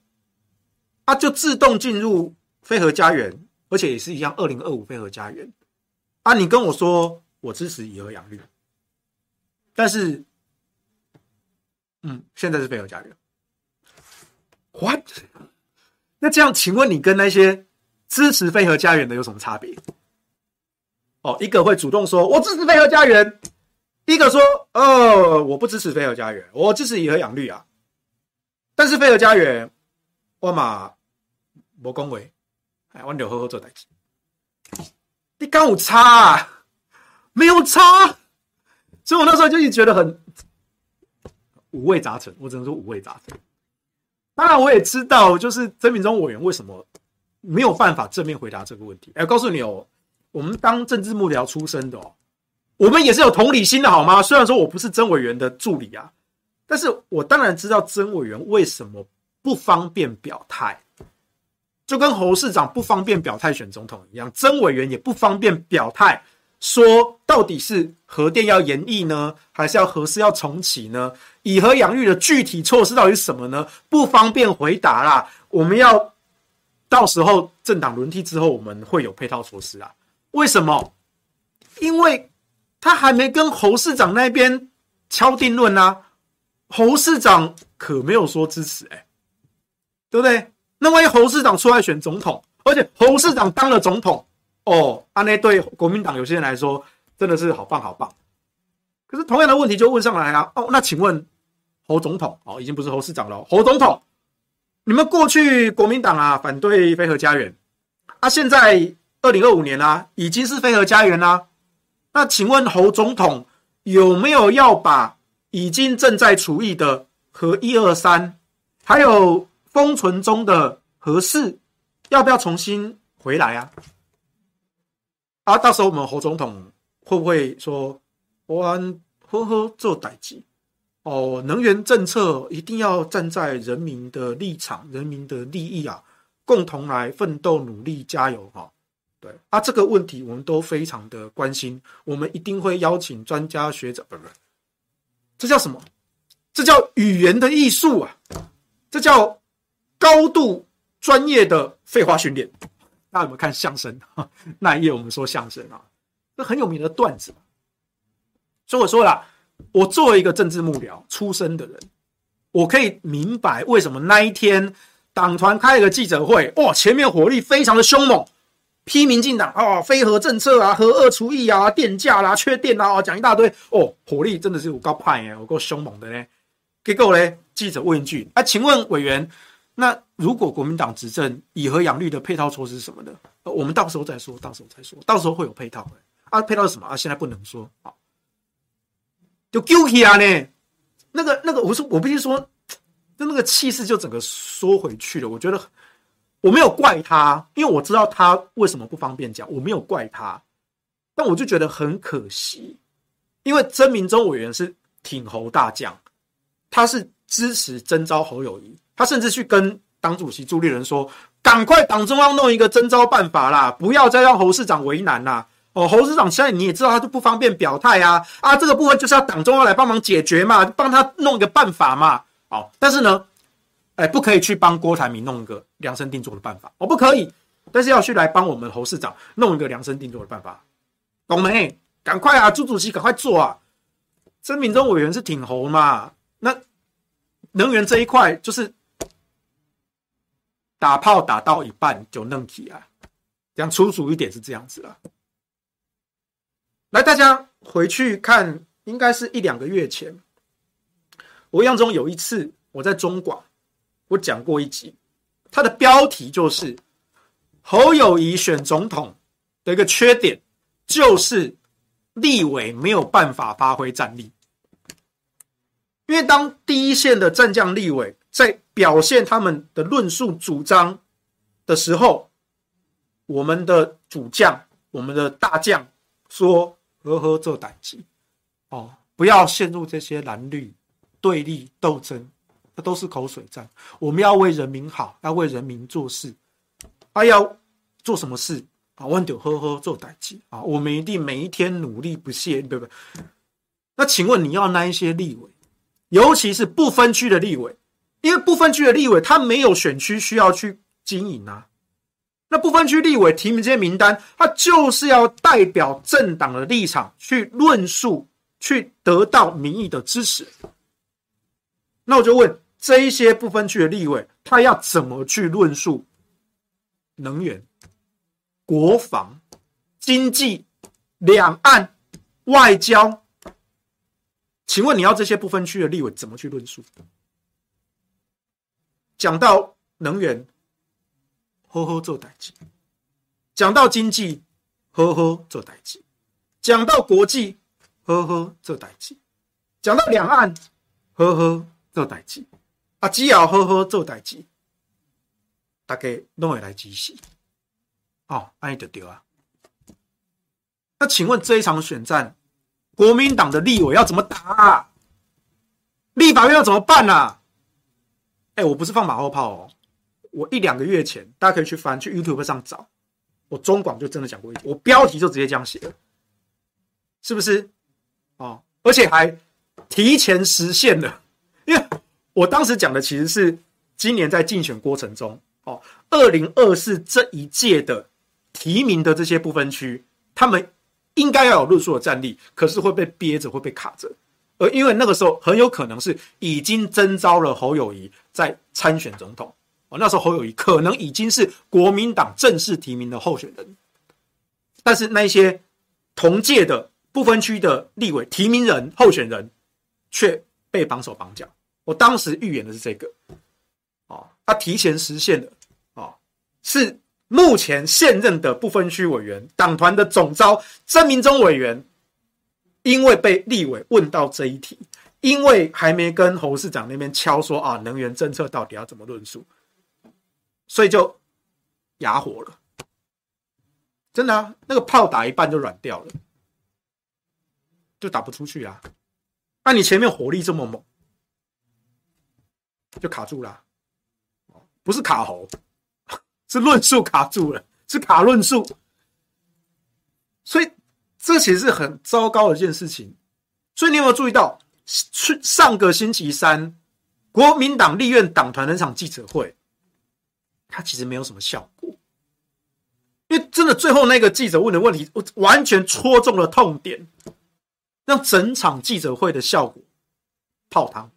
啊，就自动进入非核家园，而且也是一样二零二五非核家园。啊，你跟我说我支持以核养绿，但是，嗯，现在是非核家园。What？那这样，请问你跟那些支持非核家园的有什么差别？哦，一个会主动说“我支持非核家园”，一个说“哦，我不支持非核家园，我支持以核养绿啊”。但是非核家园，我嘛无恭维，哎，我就好好做代志。你刚有差啊？没有差，所以我那时候就一直觉得很五味杂陈。我只能说五味杂陈。当然，我也知道，就是曾铭宗委员为什么没有办法正面回答这个问题。哎，告诉你哦，我们当政治幕僚出身的哦，我们也是有同理心的，好吗？虽然说我不是曾委员的助理啊，但是我当然知道曾委员为什么不方便表态，就跟侯市长不方便表态选总统一样，曾委员也不方便表态。说到底是核电要延役呢，还是要核四要重启呢？以核养绿的具体措施到底是什么呢？不方便回答啦。我们要到时候政党轮替之后，我们会有配套措施啊。为什么？因为他还没跟侯市长那边敲定论啊。侯市长可没有说支持哎、对不对？那万一侯市长出来选总统，而且侯市长当了总统。哦，那那对国民党有些人来说真的是好棒好棒。可是同样的问题就问上来啊，哦，那请问侯总统哦，已经不是侯市长了，侯总统，你们过去国民党啊反对飞核家园啊，现在二零二五年啦、已经是飞核家园啦。那请问侯总统有没有要把已经正在处理的核一二三，还有封存中的核四，要不要重新回来啊？啊，到时候我们侯总统会不会说，我呵呵做代志哦？能源政策一定要站在人民的立场、人民的利益啊，共同来奋斗、努力、加油哈！对啊，这个问题我们都非常的关心，我们一定会邀请专家学者，不不，这叫什么？这叫语言的艺术啊！这叫高度专业的废话训练。大家有没有看相声？那一页我们说相声啊，这很有名的段子。所以我说了，我作为一个政治幕僚出身的人，我可以明白为什么那一天党团开了个记者会，哇，前面火力非常的凶猛，批民进党啊，非核政策啊，核二除役啊，电价啦，缺电啊，讲一大堆，哦，火力真的是有够派耶，有够凶猛的呢。结果呢，记者问一句，啊，请问委员？那如果国民党执政，以和养绿的配套措施是什么呢？我们到时候再说，到时候再说，到时候会有配套的啊。配套什么啊？现在不能说啊。就丢弃啊呢？那个那个，我说我必须说，就那个气势就整个缩回去了。我觉得我没有怪他，因为我知道他为什么不方便讲，我没有怪他，但我就觉得很可惜，因为曾铭宗委员是挺侯大将，他是支持征召侯友谊。他甚至去跟党主席朱立伦说：“赶快党中央弄一个征召办法啦，不要再让侯市长为难啦。”哦，侯市长现在你也知道，他就不方便表态啊啊，这个部分就是要党中央来帮忙解决嘛，帮他弄一个办法嘛。哦，但是呢，哎，不可以去帮郭台铭弄一个量身定做的办法，哦，不可以。但是要去来帮我们侯市长弄一个量身定做的办法，懂没？赶快啊，朱主席赶快做啊！曾铭宗委员是挺侯嘛，那能源这一块就是。打炮打到一半就弄起啊，讲粗俗一点是这样子了。来，大家回去看，应该是一两个月前，我印象中有一次我在中广，我讲过一集，它的标题就是侯友宜选总统的一个缺点，就是立委没有办法发挥战力，因为当第一线的战将立委。在表现他们的论述主张的时候，我们的主将、我们的大将说：“呵呵，做代志哦，不要陷入这些蓝绿对立斗争，那都是口水战。我们要为人民好，要为人民做事。啊，要做什么事啊？我们就呵呵做代志啊！我们一定每一天努力不懈，对不对？那请问你要那一些立委，尤其是不分区的立委？”因为不分区的立委他没有选区需要去经营啊，那不分区立委提名这些名单，他就是要代表政党的立场去论述，去得到民意的支持。那我就问这一些不分区的立委，他要怎么去论述能源、国防、经济、两岸、外交？请问你要这些不分区的立委怎么去论述？讲到能源，呵呵做代志；讲到经济，呵呵做代志；讲到国际，呵呵做代志；讲到两岸，呵呵做代志。啊，只要呵呵做代志，大家拢会来支持。哦，安尼就对啊。那请问这一场选战，国民党的立委要怎么打啊？立法院要怎么办啊？哎，我不是放马后炮哦。我一两个月前，大家可以去翻去 YouTube 上找，我中广就真的讲过一点，我标题就直接这样写了，是不是？哦，而且还提前实现了，因为我当时讲的其实是今年在竞选过程中，哦，二零二四这一届的提名的这些不分区，他们应该要有论述的战力，可是会被憋着，会被卡着，而因为那个时候很有可能是已经征召了侯友谊在参选总统。哦，那时候侯友谊可能已经是国民党正式提名的候选人，但是那些同届的不分区的立委提名人候选人却被绑手绑脚。我当时预言的是这个，哦，他提前实现了，哦，是目前现任的不分区委员党团的总召曾明忠委员，因为被立委问到这一题，因为还没跟侯市长那边敲说啊，能源政策到底要怎么论述。所以就哑火了，真的啊，那个炮打一半就软掉了，就打不出去啊。那你前面火力这么猛，就卡住了，不是卡喉，是论述卡住了，是卡论述。所以这其实是很糟糕的一件事情。所以你有没有注意到，上个星期三，国民党立院党团那场记者会？他其实没有什么效果，因为真的最后那个记者问的问题，我完全戳中了痛点，让整场记者会的效果泡汤，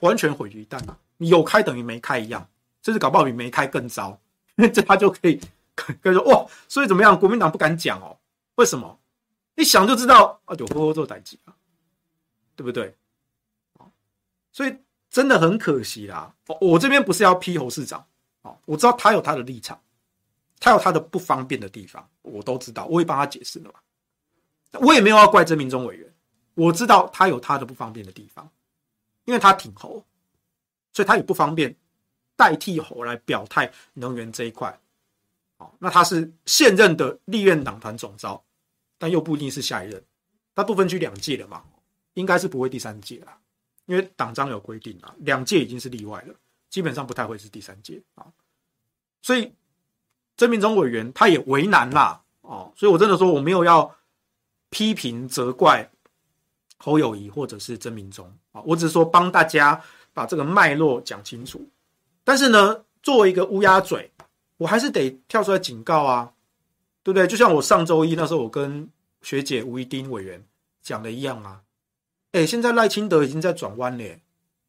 完全毁于一旦啊！你有开等于没开一样，甚至搞不好比没开更糟，因 为这他就可以可以说哇，所以怎么样？国民党不敢讲哦，为什么？一想就知道啊，有呵呵做代志啊，对不对？所以。真的很可惜啦！我这边不是要批侯市长，我知道他有他的立场，他有他的不方便的地方，我都知道，我也帮他解释了嘛。我也没有要怪曾明忠委员，我知道他有他的不方便的地方，因为他挺侯，所以他也不方便代替侯来表态能源这一块。那他是现任的立院党团总召，但又不一定是下一任，他不分区两届了嘛，应该是不会第三届了。因为党章有规定啊，两届已经是例外了，基本上不太会是第三届啊，所以曾明忠委员他也为难啦，哦，所以我真的说我没有要批评责怪侯友宜或者是曾明忠啊，我只是说帮大家把这个脉络讲清楚。但是呢，作为一个乌鸦嘴，我还是得跳出来警告啊，对不对？就像我上周一那时候我跟学姐吴怡丁委员讲的一样啊。哎，现在赖清德已经在转弯了，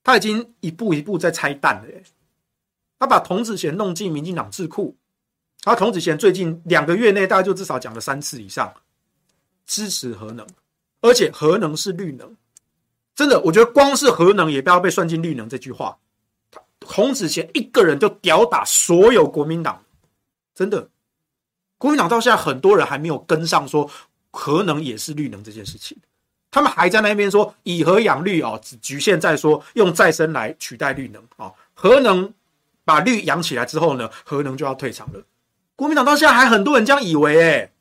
他已经一步一步在拆弹了。他把童子贤弄进民进党智库，他童子贤最近两个月内，大概就至少讲了三次以上支持核能，而且核能是绿能。真的，我觉得光是核能也不要被算进绿能这句话。童子贤一个人就吊打所有国民党，真的，国民党到现在很多人还没有跟上，说核能也是绿能这件事情。他们还在那边说以核养绿哦，只局限在说用再生来取代绿能啊，核能把绿养起来之后呢，核能就要退场了。国民党到现在还很多人这样以为哎，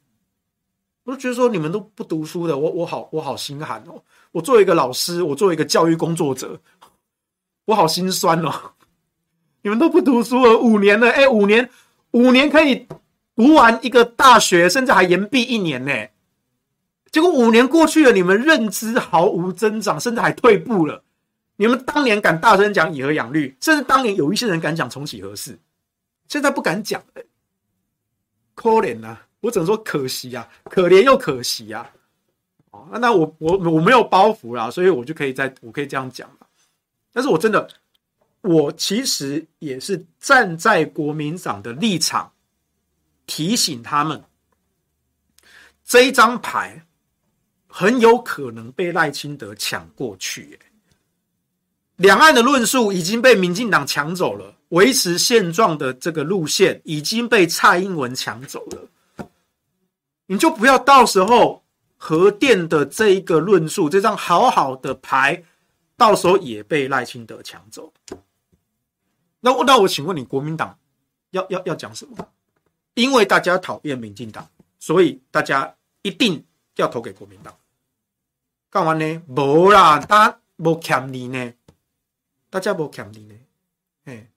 我就觉得说你们都不读书的，我我好我好心寒哦。我作为一个老师，我作为一个教育工作者，我好心酸哦。你们都不读书了五年了，哎，五年五年可以读完一个大学，甚至还延毕一年呢。结果五年过去了，你们认知毫无增长，甚至还退步了。你们当年敢大声讲以和养绿，甚至当年有一些人敢讲重启核四，现在不敢讲了。可怜啊！我只能说可惜啊，可怜又可惜啊。哦，那我我我没有包袱啦，所以我就可以在我可以这样讲。但是我真的，我其实也是站在国民党的立场，提醒他们这一张牌。很有可能被赖清德抢过去，两岸的论述已经被民进党抢走了，维持现状的这个路线已经被蔡英文抢走了。你就不要到时候核电的这一个论述，这张好好的牌，到时候也被赖清德抢走。那那我请问你，国民党要要要讲什么？因为大家讨厌民进党，所以大家一定要投给国民党。干嘛呢？没啦，大家没欠你呢，大家没欠你呢。哎，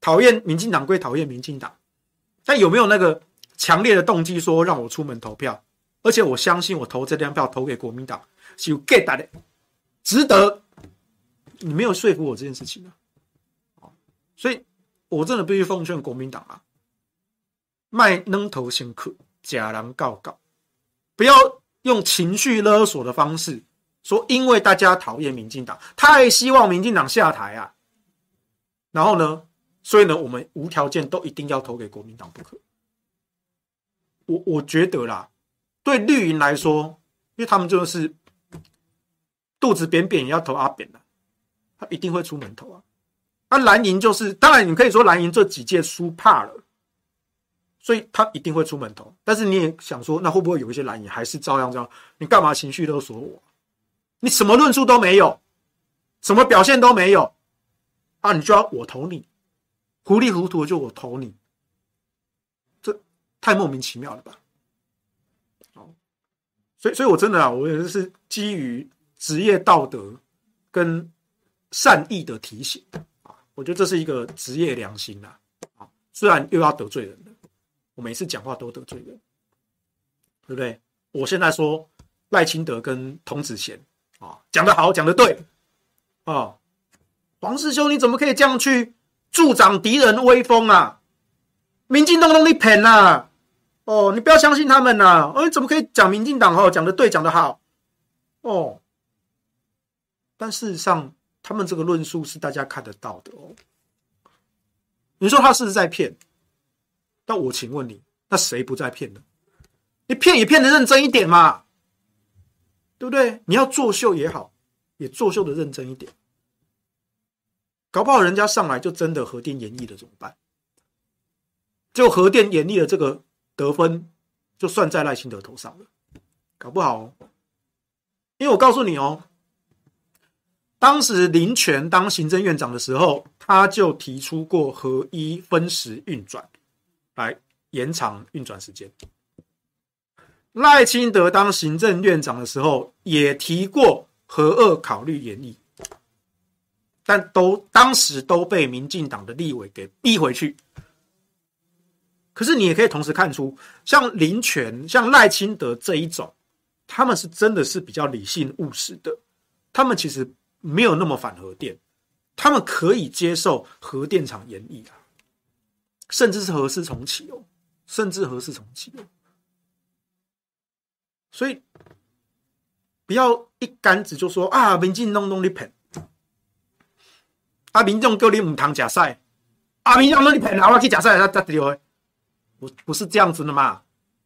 讨厌民进党归讨厌民进党，但有没有那个强烈的动机说让我出门投票？而且我相信我投这张票投给国民党是有 get 的，值得。你没有说服我这件事情啊，所以我真的必须奉劝国民党啊，卖扔头先客，假狼告告，不要。用情绪勒索的方式说，因为大家讨厌民进党，太希望民进党下台啊，然后呢，所以呢，我们无条件都一定要投给国民党不可。我我觉得啦，对绿营来说，因为他们就是肚子扁扁也要投阿扁的，他一定会出门投啊。那蓝营就是，当然你可以说蓝营这几届输怕了。所以他一定会出门投，但是你也想说，那会不会有一些蓝营还是照样这样？你干嘛情绪勒索我？你什么论述都没有，什么表现都没有啊？你就要我投你？糊里糊涂就我投你？这太莫名其妙了吧？哦，所以，所以我真的啊，我也是基于职业道德跟善意的提醒啊，我觉得这是一个职业良心啊，虽然又要得罪人。我每次讲话都得罪人，对不对？我现在说赖清德跟童子贤啊，讲得好，讲得对啊。黄世修，你怎么可以这样去助长敌人威风啊？民进党你骗呐！哦，你不要相信他们呐、啊！哦，怎么可以讲民进党哦？讲得对，讲得好哦。但事实上，他们这个论述是大家看得到的哦。你说他是不是在骗？那我请问你，那谁不在骗呢？你骗也骗得认真一点嘛，对不对？你要作秀也好，也作秀的认真一点。搞不好人家上来就真的核电延役了，怎么办？就核电延役的这个得分，就算在赖清德头上了。搞不好，因为我告诉你哦，当时林全当行政院长的时候，他就提出过合一分时运转。来延长运转时间。赖清德当行政院长的时候，也提过核二考虑延役，但都当时都被民进党的立委给逼回去。可是你也可以同时看出，像林权、像赖清德这一种，他们是真的是比较理性务实的，他们其实没有那么反核电，他们可以接受核电厂延役啊。甚至是核四重启哦，甚至核四重启哦，所以不要一竿子就说啊，民进党弄你骗，啊，民众叫你唔通假赛，啊，民众弄你骗，然后去假赛，他他丢，不不是这样子的嘛？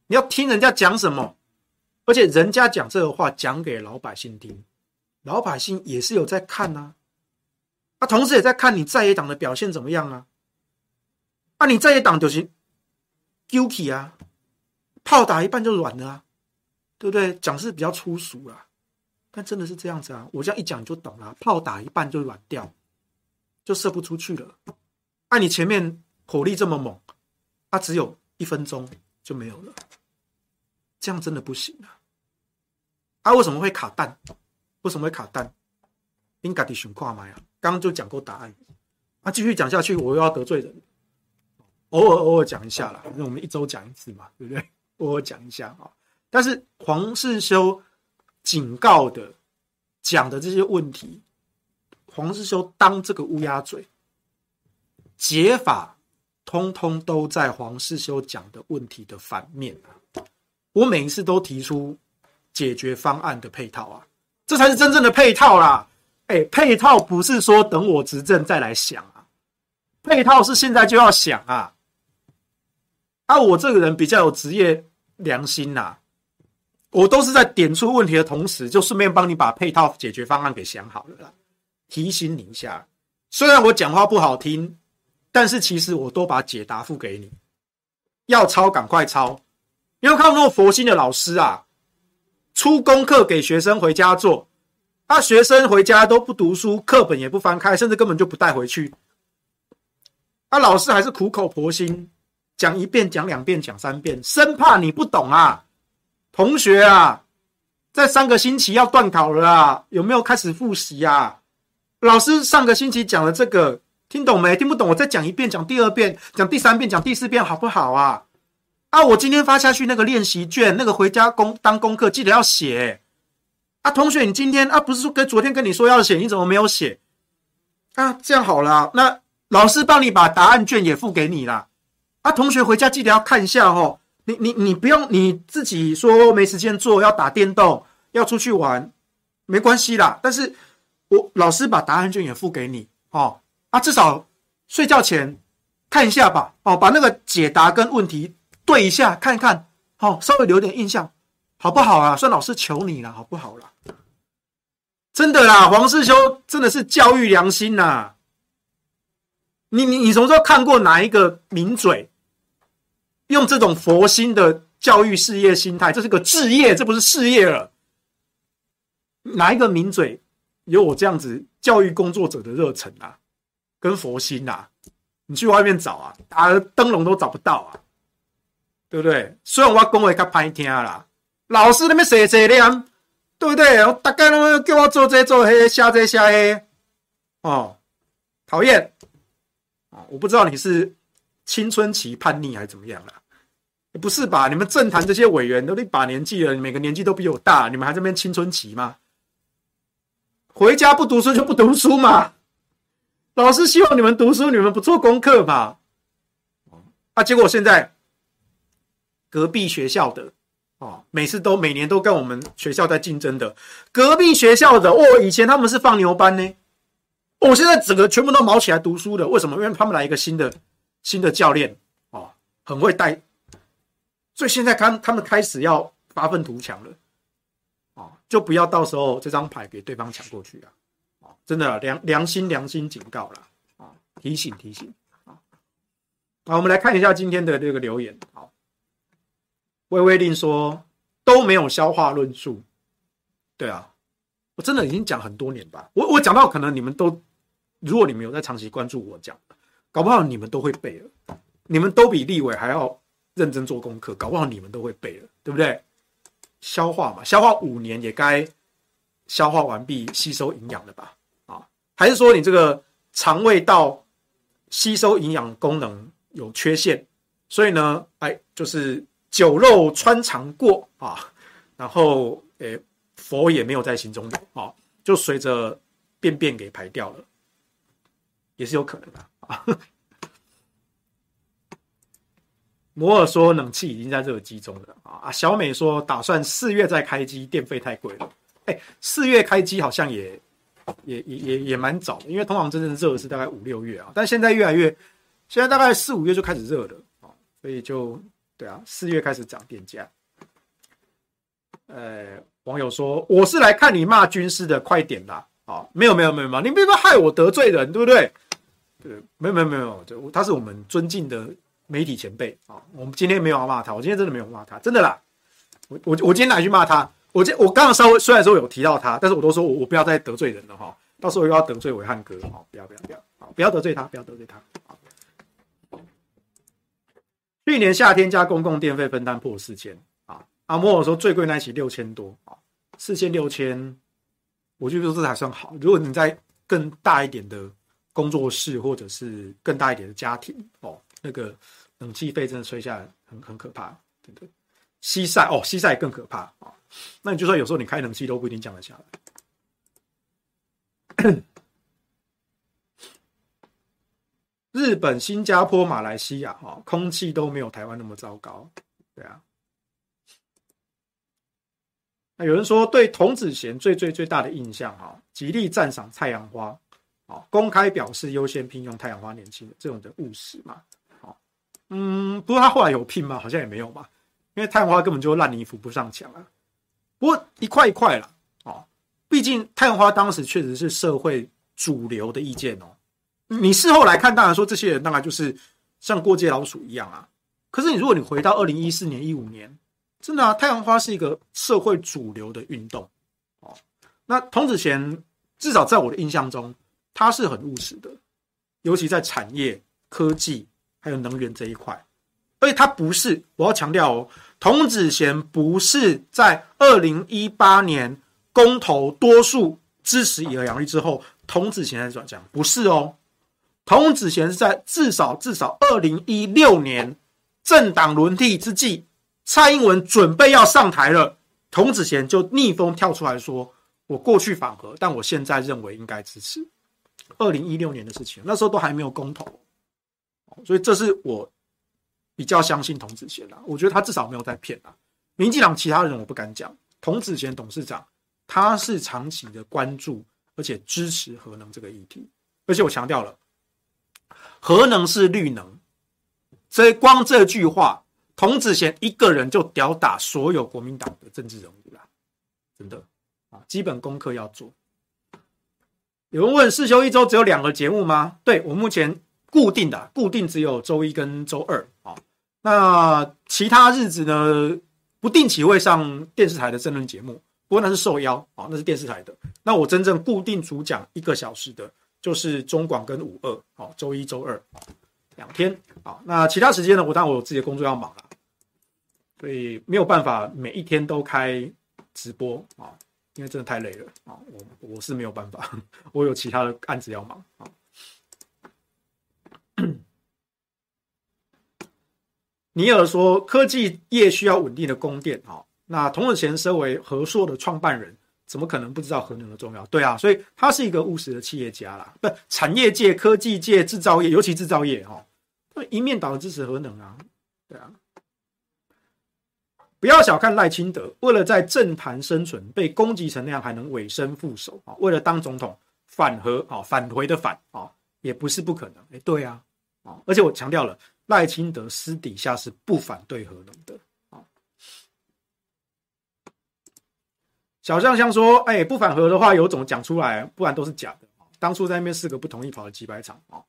你要听人家讲什么，而且人家讲这个话讲给老百姓听，老百姓也是有在看呐，啊，啊，同时也在看你在野党的表现怎么样啊。那、你在野党就是丢弃啊，炮打一半就软了啊，对不对？讲是比较粗俗啊，但真的是这样子啊。我这样一讲就懂了，炮打一半就软掉，就射不出去了。按、你前面火力这么猛，它、只有一分钟就没有了，这样真的不行啊。啊，为什么会卡弹？为什么会卡弹？应该的选跨嘛呀，刚刚就讲过答案。啊，继续讲下去，我又要得罪人。偶尔偶尔讲一下啦，那我们一周讲一次嘛，对不对？偶尔讲一下啊。但是黄世修警告的讲的这些问题，黄世修当这个乌鸦嘴，解法通通都在黄世修讲的问题的反面。我每一次都提出解决方案的配套啊，这才是真正的配套啦。哎，配套不是说等我执政再来想啊，配套是现在就要想啊。啊，我这个人比较有职业良心呐、我都是在点出问题的同时，就顺便帮你把配套解决方案给想好了啦。提醒你一下，虽然我讲话不好听，但是其实我都把解答付给你，要抄赶快抄，你有看那佛心的老师啊，出功课给学生回家做，他、学生回家都不读书，课本也不翻开，甚至根本就不带回去。他、啊、老师还是苦口婆心讲一遍、讲两遍、讲三遍，生怕你不懂啊，同学啊，在三个星期要段考了啊，有没有开始复习啊？老师上个星期讲的这个听懂没？听不懂，我再讲一遍，讲第二遍，讲第三遍，讲第四遍，好不好啊？啊，我今天发下去那个练习卷，那个回家功当功课，记得要写。啊，同学，你今天啊，不是说跟昨天跟你说要写，你怎么没有写？啊，这样好了，那。老师帮你把答案卷也付给你了，啊，同学回家记得要看一下哦。你你你不用你自己说没时间做，要打电动，要出去玩，没关系啦。但是我老师把答案卷也付给你哦，啊，至少睡觉前看一下吧，哦，把那个解答跟问题对一下，看一看，哦，稍微留点印象，好不好啊？算老师求你了，好不好啦？真的啦，黄世修真的是教育良心呐。你你你什么时候看过哪一个名嘴用这种佛心的教育事业心态？这是个置业，这不是事业了。哪一个名嘴有我这样子教育工作者的热忱啊，跟佛心啊？你去外面找啊，打灯笼都找不到啊，对不对？虽然我讲话较歹听啦，老师那边写写念，对不对？大概那么叫我做这做那，写这写那，哦，讨厌。我不知道你是青春期叛逆还是怎么样了？不是吧？你们政坛这些委员都一把年纪了，每个年纪都比我大，你们还在这边青春期吗？回家不读书就不读书嘛！老师希望你们读书，你们不做功课嘛？啊，结果现在隔壁学校的哦，每次都每年都跟我们学校在竞争的隔壁学校的哦，以前他们是放牛班呢。我现在整个全部都毛起来读书的，为什么？因为他们来一个新的新的教练哦，很会带，所以现在看他们开始要发愤图强了，哦，就不要到时候这张牌给对方抢过去啊！哦，真的良良心良心警告了啊，提醒提醒啊！好，我们来看一下今天的这个留言。好，微微令说都没有消化论述，对啊，我真的已经讲很多年吧，我我讲到可能你们都。如果你们有在长期关注我讲，搞不好你们都会背了，你们都比立委还要认真做功课，搞不好你们都会背了，对不对？消化嘛，消化五年也该消化完毕，吸收营养了吧？啊，还是说你这个肠胃道吸收营养功能有缺陷，所以呢，哎，就是酒肉穿肠过啊，然后诶，佛也没有在心中有啊，就随着便便给排掉了。也是有可能的啊。摩尔说冷气已经在热机中了啊。小美说打算四月再开机，电费太贵了。哎，四月开机好像也也也也也蛮早，因为通常真正热是大概五六月啊，但现在越来越，现在大概四五月就开始热了啊，所以就对啊，四月开始涨电价。呃，网友说我是来看你骂军师的，快点啦！啊，没有没有没有嘛，你别别害我得罪人，对不对？对，没有没有没有，就他是我们尊敬的媒体前辈啊。我们今天没有要骂他，我今天真的没有骂他，真的啦。我我我今天哪去骂他？我今我刚刚稍微虽然说有提到他，但是我都说我我不要再得罪人了哈。到时候又要得罪暐瀚哥哈，不要不要不要，不要得罪他，不要得罪他。去年夏天加公共电费分担破四千啊。阿莫说最贵那一期六千多啊，四千六千，我就说这还算好。如果你在更大一点的。工作室或者是更大一点的家庭哦，那个冷气费真的吹下来很很可怕，对不对？西晒哦，西晒更可怕啊、那你就算有时候你开冷气都不一定降得下来。日本、新加坡、马来西亚哈、空气都没有台湾那么糟糕，对啊。那有人说对童子贤最最最大的印象哈，极力赞赏太阳花。公开表示优先聘用太阳花年轻的这种的务实嘛？嗯，不过他后来有聘吗？好像也没有吧，因为太阳花根本就烂泥扶不上墙啊。不过一块一块了哦，毕竟太阳花当时确实是社会主流的意见哦。你事后来看，当然说这些人大概就是像过街老鼠一样啊。可是你如果你回到二零一四年、一五年，真的啊，太阳花是一个社会主流的运动哦。那童子贤至少在我的印象中，他是很务实的，尤其在产业、科技还有能源这一块。所以他不是，我要强调哦，童子贤不是在二零一八年公投多数支持以核养绿之后，童子贤才转向，不是哦。童子贤是在至少至少二零一六年政党轮替之际，蔡英文准备要上台了，童子贤就逆风跳出来说：“我过去反核，但我现在认为应该支持。”二零一六年的事情，那时候都还没有公投，所以这是我。比较相信童子贤啦，我觉得他至少没有在骗啦。民进党其他人我不敢讲，童子贤董事长他是长期的关注而且支持核能这个议题，而且我强调了，核能是绿能，所以光这句话，童子贤一个人就吊打所有国民党的政治人物啦，真的啊，基本功课要做。有人问世修一周只有两个节目吗？对，我目前固定的固定只有周一跟周二啊。那其他日子呢？不定期会上电视台的政论节目，不过那是受邀啊，那是电视台的。那我真正固定主讲一个小时的，就是中广跟五二，哦，周一、周二两天啊。那其他时间呢？我当然我有自己的工作要忙了，所以没有办法每一天都开直播啊，因为真的太累了啊。我我是没有办法，我有其他的案子要忙啊。尼尔说：“科技业需要稳定的供电，哈。那童子贤身为和硕的创办人，怎么可能不知道核能的重要？对啊，所以他是一个务实的企业家啦。不，产业界、科技界、制造业，尤其制造业，哈，一面倒的支持核能啊。对啊，不要小看赖清德，为了在政坛生存，被攻击成那样，还能委身副手啊。为了当总统，反核啊，返回的返啊，也不是不可能。哎，对啊，啊，而且我强调了。”赖清德私底下是不反对核能的啊。小象象说：“哎，不反核的话，有种讲出来，不然都是假的。当初在那边四个不同意，跑了几百场啊，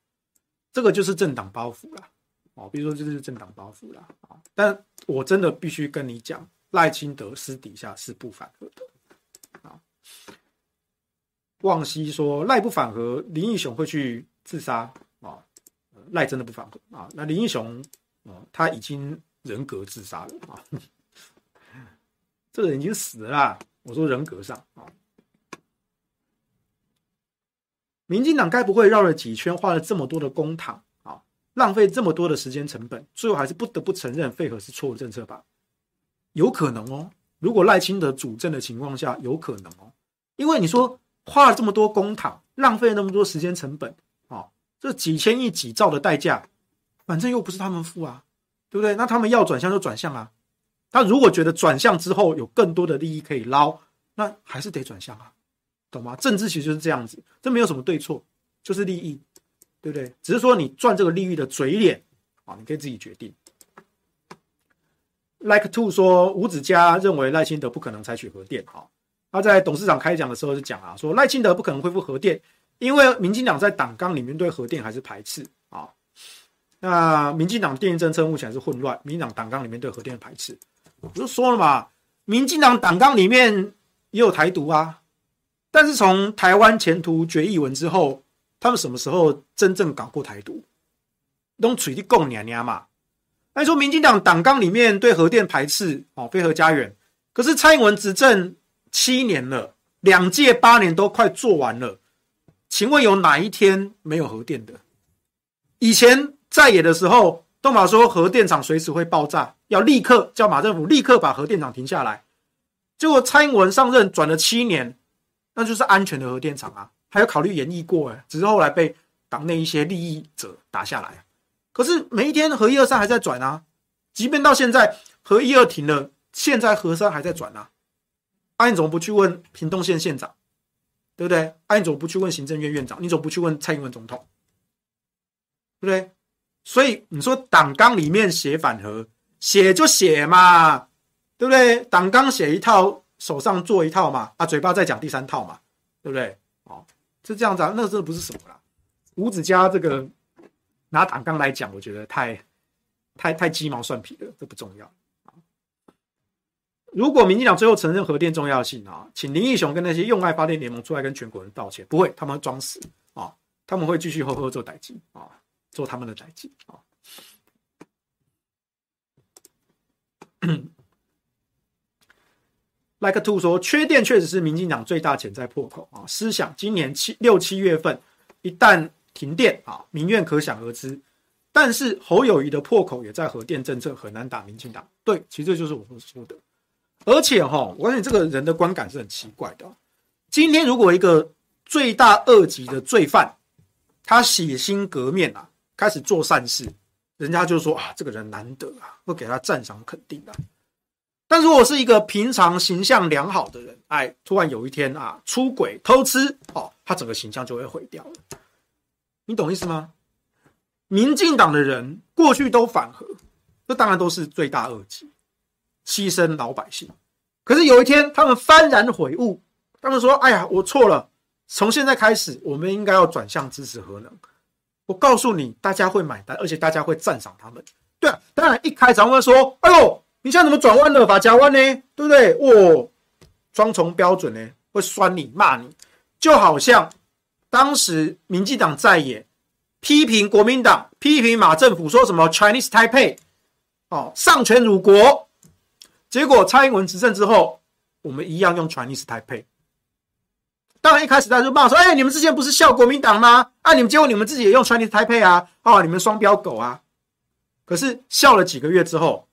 这个就是政党包袱了哦。比如说，这就是政党包袱啦啊。但我真的必须跟你讲，赖清德私底下是不反核的啊。”旺西说：“赖不反核，林义雄会去自杀啊。”赖真的不反核啊！那林英雄啊，他已经人格自杀了啊！这人已经死了。我说人格上啊，民进党该不会绕了几圈，花了这么多的公帑啊，浪费这么多的时间成本，最后还是不得不承认废核是错误政策吧？有可能哦。如果赖清德主政的情况下，有可能哦。因为你说花了这么多公帑，浪费了那么多时间成本。这几千亿、几兆的代价，反正又不是他们付啊，对不对？那他们要转向就转向啊。他如果觉得转向之后有更多的利益可以捞，那还是得转向啊，懂吗？政治其实就是这样子，这没有什么对错，就是利益，对不对？只是说你赚这个利益的嘴脸啊，你可以自己决定。Like Two 说，吴子嘉认为赖清德不可能采取核电啊。他在董事长开讲的时候就讲啊，说赖清德不可能恢复核电。因为民进党在党纲里面对核电还是排斥啊，那民进党电力政策目前还是混乱，民进党党纲里面对核电排斥，我就说了嘛，民进党党纲里面也有台独啊，但是从台湾前途决议文之后，他们什么时候真正搞过台独？都取缔共娘娘嘛。那你说民进党党纲里面对核电排斥哦，非核家园，可是蔡英文执政七年了，两届八年都快做完了。请问有哪一天没有核电的？以前在野的时候，都马说核电厂随时会爆炸，要立刻叫马政府立刻把核电厂停下来。结果蔡英文上任转了七年，那就是安全的核电厂啊，还有考虑研议过哎，只是后来被党内一些利益者打下来。可是每一天核一二三还在转啊，即便到现在核一二停了，现在核三还在转啊。那你怎么不去问屏东县县长？对不对？啊，你怎么不去问行政院院长？你怎么不去问蔡英文总统？对不对？所以你说党纲里面写反核，写就写嘛，对不对？党纲写一套，手上做一套嘛，啊，嘴巴再讲第三套嘛，对不对？哦，是这样子啊，那这不是什么啦。吴子嘉这个拿党纲来讲，我觉得太太太鸡毛蒜皮了，这不重要。如果民进党最后承认核电重要性啊，请林义雄跟那些用爱发电联盟出来跟全国人道歉。不会，他们会装死啊，他们会继续呵呵做代志啊，做他们的代志啊。Like Two 说，缺电确实是民进党最大潜在破口啊。思想今年七六七月份一旦停电啊，民怨可想而知。但是侯友谊的破口也在核电政策很难打民进党。对，其实这就是我们说的。而且哈，我发现这个人的观感是很奇怪的。今天如果一个罪大恶极的罪犯，他洗心革面啊，开始做善事，人家就说啊，这个人难得啊，会给他赞赏肯定的。但如果是一个平常形象良好的人，哎，突然有一天啊，出轨偷吃，哦，他整个形象就会毁掉了。你懂意思吗？民进党的人过去都反核，这当然都是罪大恶极，牺牲老百姓。可是有一天，他们幡然悔悟，他们说：“哎呀，我错了，从现在开始，我们应该要转向支持核能。”我告诉你，大家会买单，而且大家会赞赏他们。对啊，当然一开场会说：“哎呦。”你现在怎么转弯了？发夹弯呢？对不对？哦，双重标准呢？会酸你骂你，就好像当时民进党在野批评国民党、批评马政府，说什么 Chinese Taipei 哦，丧权辱国。结果蔡英文执政之后，我们一样用 Chinese Taipei。当然一开始大家就骂说：“哎，你们之前不是笑国民党吗？啊，你们结果你们自己也用 Chinese Taipei 啊？哦，你们双标狗啊！”可是笑了几个月之后。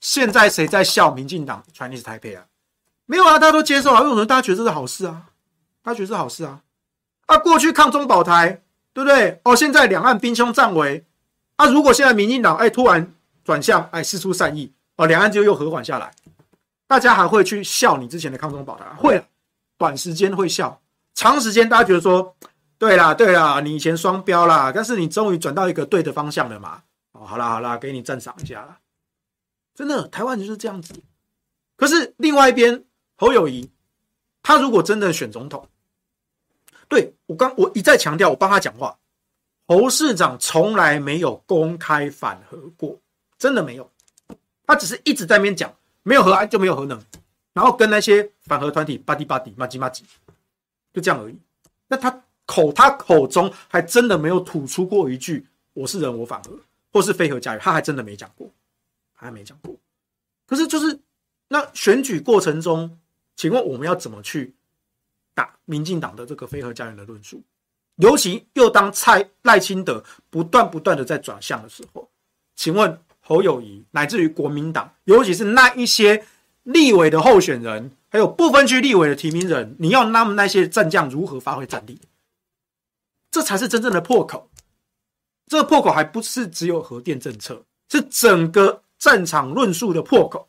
现在谁在笑民进党 Chinese Taipei 啊？没有啊，大家都接受啊。为什么大家觉得这是好事啊？大家觉得是好事啊？啊，过去抗中保台，对不对？哦，现在两岸兵凶战危啊。如果现在民进党哎突然转向哎释出善意哦，两岸就又和缓下来，大家还会去笑你之前的抗中保台？会，短时间会笑，长时间大家觉得说，对啦对啦，你以前双标啦，但是你终于转到一个对的方向了嘛？哦，好啦好啦，给你赞赏一下啦。真的，台湾就是这样子。可是另外一边，侯友谊，他如果真的选总统，对，我刚我一再强调，我帮他讲话，侯市长从来没有公开反核过，真的没有。他只是一直在那边讲，没有核安就没有核能，然后跟那些反核团体巴蒂巴蒂、麻吉麻吉，就这样而已。那他口他口中还真的没有吐出过一句“我是人，我反核”或是“非核家园”，他还真的没讲过。还没讲过，可是就是那选举过程中，请问我们要怎么去打民进党的这个非核家园的论述？尤其又当蔡赖清德不断不断的在转向的时候，请问侯友宜乃至于国民党，尤其是那一些立委的候选人，还有不分区立委的提名人，你要他们那些战将如何发挥战力？这才是真正的破口。这个破口还不是只有核电政策，是整个。战场论述的破口，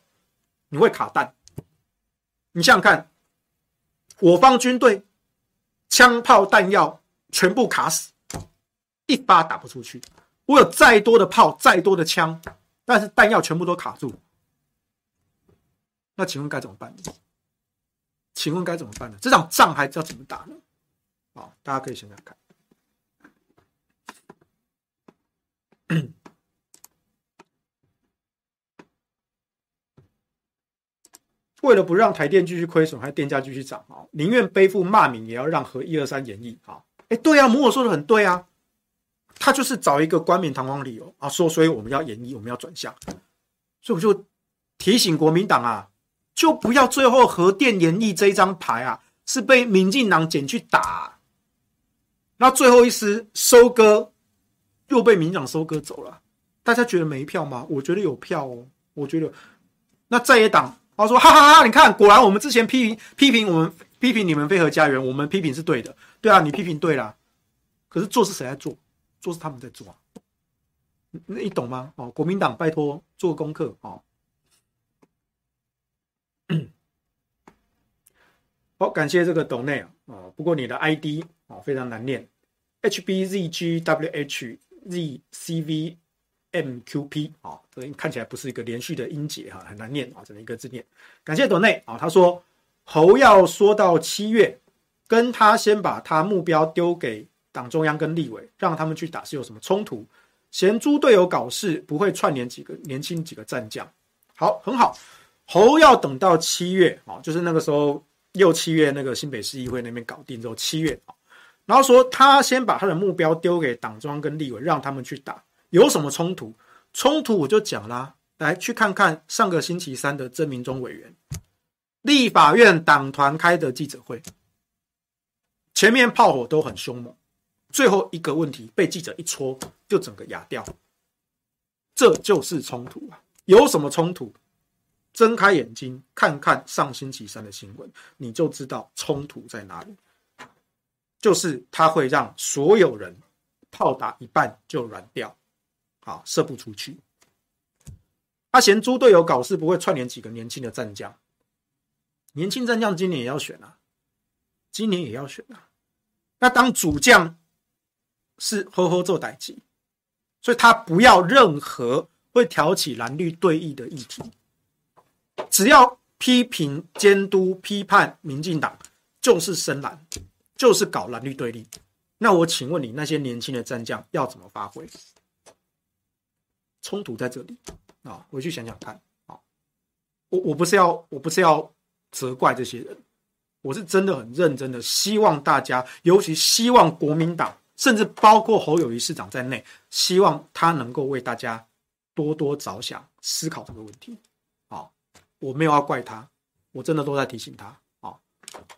你会卡弹。你想想看，我方军队枪炮弹药全部卡死，一发打不出去。我有再多的炮，再多的枪，但是弹药全部都卡住。那请问该怎么办呢？请问该怎么办呢？这场仗还要怎么打呢？好，大家可以想想看。为了不让台电继续亏损，还电价继续涨啊，宁愿背负骂名，也要让核一二三延役啊！哎，对啊，母我说的很对啊，他就是找一个冠冕堂皇理由啊，说所以我们要演绎，我们要转向，所以我就提醒国民党啊，就不要最后核电演绎这一张牌啊，是被民进党捡去打，那最后一丝收割又被民进党收割走了，大家觉得没票吗？我觉得有票哦，我觉得那在野党。他说：“哈哈哈！你看，果然我们之前批评批评我们批评你们飞核家园，我们批评是对的。对啊，你批评对了，可是做是谁在做？做是他们在做啊。那你懂吗？哦，国民党拜托做功课哦。好，感谢这个斗内啊。哦，不过你的 ID 哦非常难念，H B Z G W H Z C V。” MQP 啊，这看起来不是一个连续的音节哈，很难念啊，只能一个字念。感谢董内啊，他说侯要说到七月，跟他先把他目标丢给党中央跟立委，让他们去打是有什么冲突？嫌猪队友搞事，不会串联几个年轻几个战将。好，很好。侯要等到七月啊，就是那个时候六七月那个新北市议会那边搞定之后，七月啊，然后说他先把他的目标丢给党中央跟立委，让他们去打，有什么冲突？冲突我就讲啦，来去看看上个星期三的曾明忠委员，立法院党团开的记者会，前面炮火都很凶猛，最后一个问题被记者一戳，就整个哑掉，这就是冲突啊！有什么冲突？睁开眼睛看看上星期三的新闻，你就知道冲突在哪里。就是他会让所有人炮打一半就软掉。啊，射不出去。他嫌猪队友搞事不会串联几个年轻的战将，年轻战将今年也要选啊，今年也要选啊。那当主将是呵呵做代志，所以他不要任何会挑起蓝绿对立的议题，只要批评、监督、批判民进党，就是深蓝，就是搞蓝绿对立。那我请问你，那些年轻的战将要怎么发挥？冲突在这里啊！回去想想看啊！我我不是要我不是要责怪这些人，我是真的很认真的，希望大家，尤其希望国民党，甚至包括侯友宜市长在内，希望他能够为大家多多着想，思考这个问题。啊，我没有要怪他，我真的都在提醒他啊，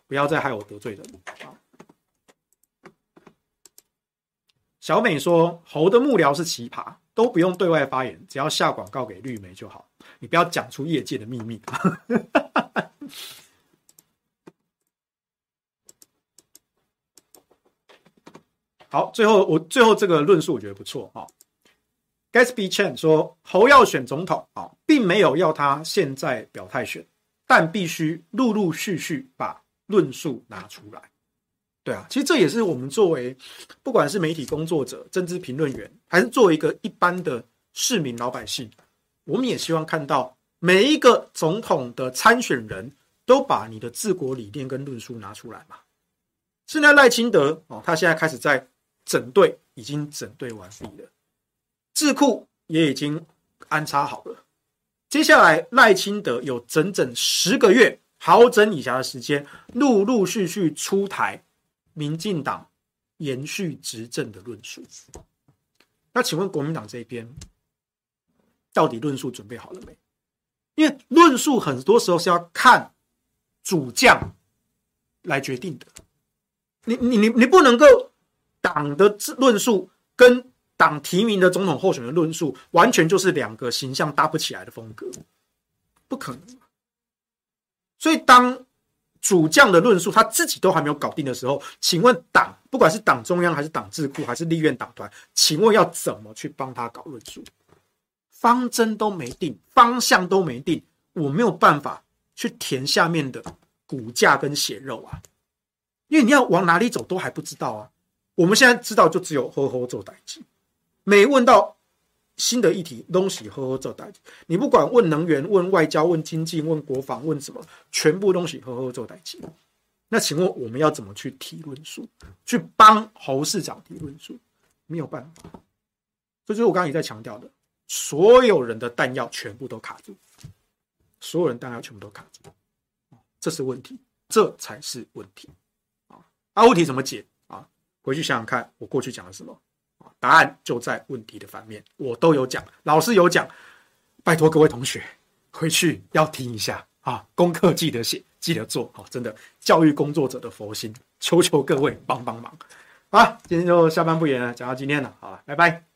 不要再害我得罪人啊！小美说，侯的幕僚是奇葩。都不用对外发言，只要下广告给绿媒就好。你不要讲出业界的秘密。好，最后我最后这个论述我觉得不错哈。Gatsby Chen 说，侯要选总统啊，并没有要他现在表态选，但必须陆陆续续把论述拿出来。对啊，其实这也是我们作为不管是媒体工作者、政治评论员，还是作为一个一般的市民老百姓，我们也希望看到每一个总统的参选人都把你的治国理念跟论述拿出来嘛。现在赖清德哦，他现在开始在整队，已经整队完毕了，智库也已经安插好了。接下来赖清德有整整十个月好整以暇的时间，陆陆续续出台。民进党延续执政的论述，那请问国民党这边到底论述准备好了没？因为论述很多时候是要看主将来决定的，你你你你不能够党的论述跟党提名的总统候选人论述完全就是两个形象搭不起来的风格，不可能。所以当主将的论述他自己都还没有搞定的时候，请问党不管是党中央还是党智库还是立院党团，请问要怎么去帮他搞论述？方针都没定，方向都没定，我没有办法去填下面的骨架跟血肉啊！因为你要往哪里走都还不知道啊！我们现在知道就只有呵呵做代志，没问到。新的议题东西呵呵做代志，你不管问能源、问外交、问经济、问国防、问什么，全部东西呵呵做代志。那请问我们要怎么去提论述，去帮侯市长提论述？没有办法。这就是我刚刚也在强调的，所有人的弹药全部都卡住，所有人弹药全部都卡住，这是问题，这才是问题啊！问题怎么解？回去想想看，我过去讲了什么。答案就在问题的反面，我都有讲，老师有讲，拜托各位同学回去要听一下啊，功课记得写，记得做，好，真的教育工作者的佛心，求求各位帮帮忙，好，今天就下班不演了，讲到今天了，好了，拜拜。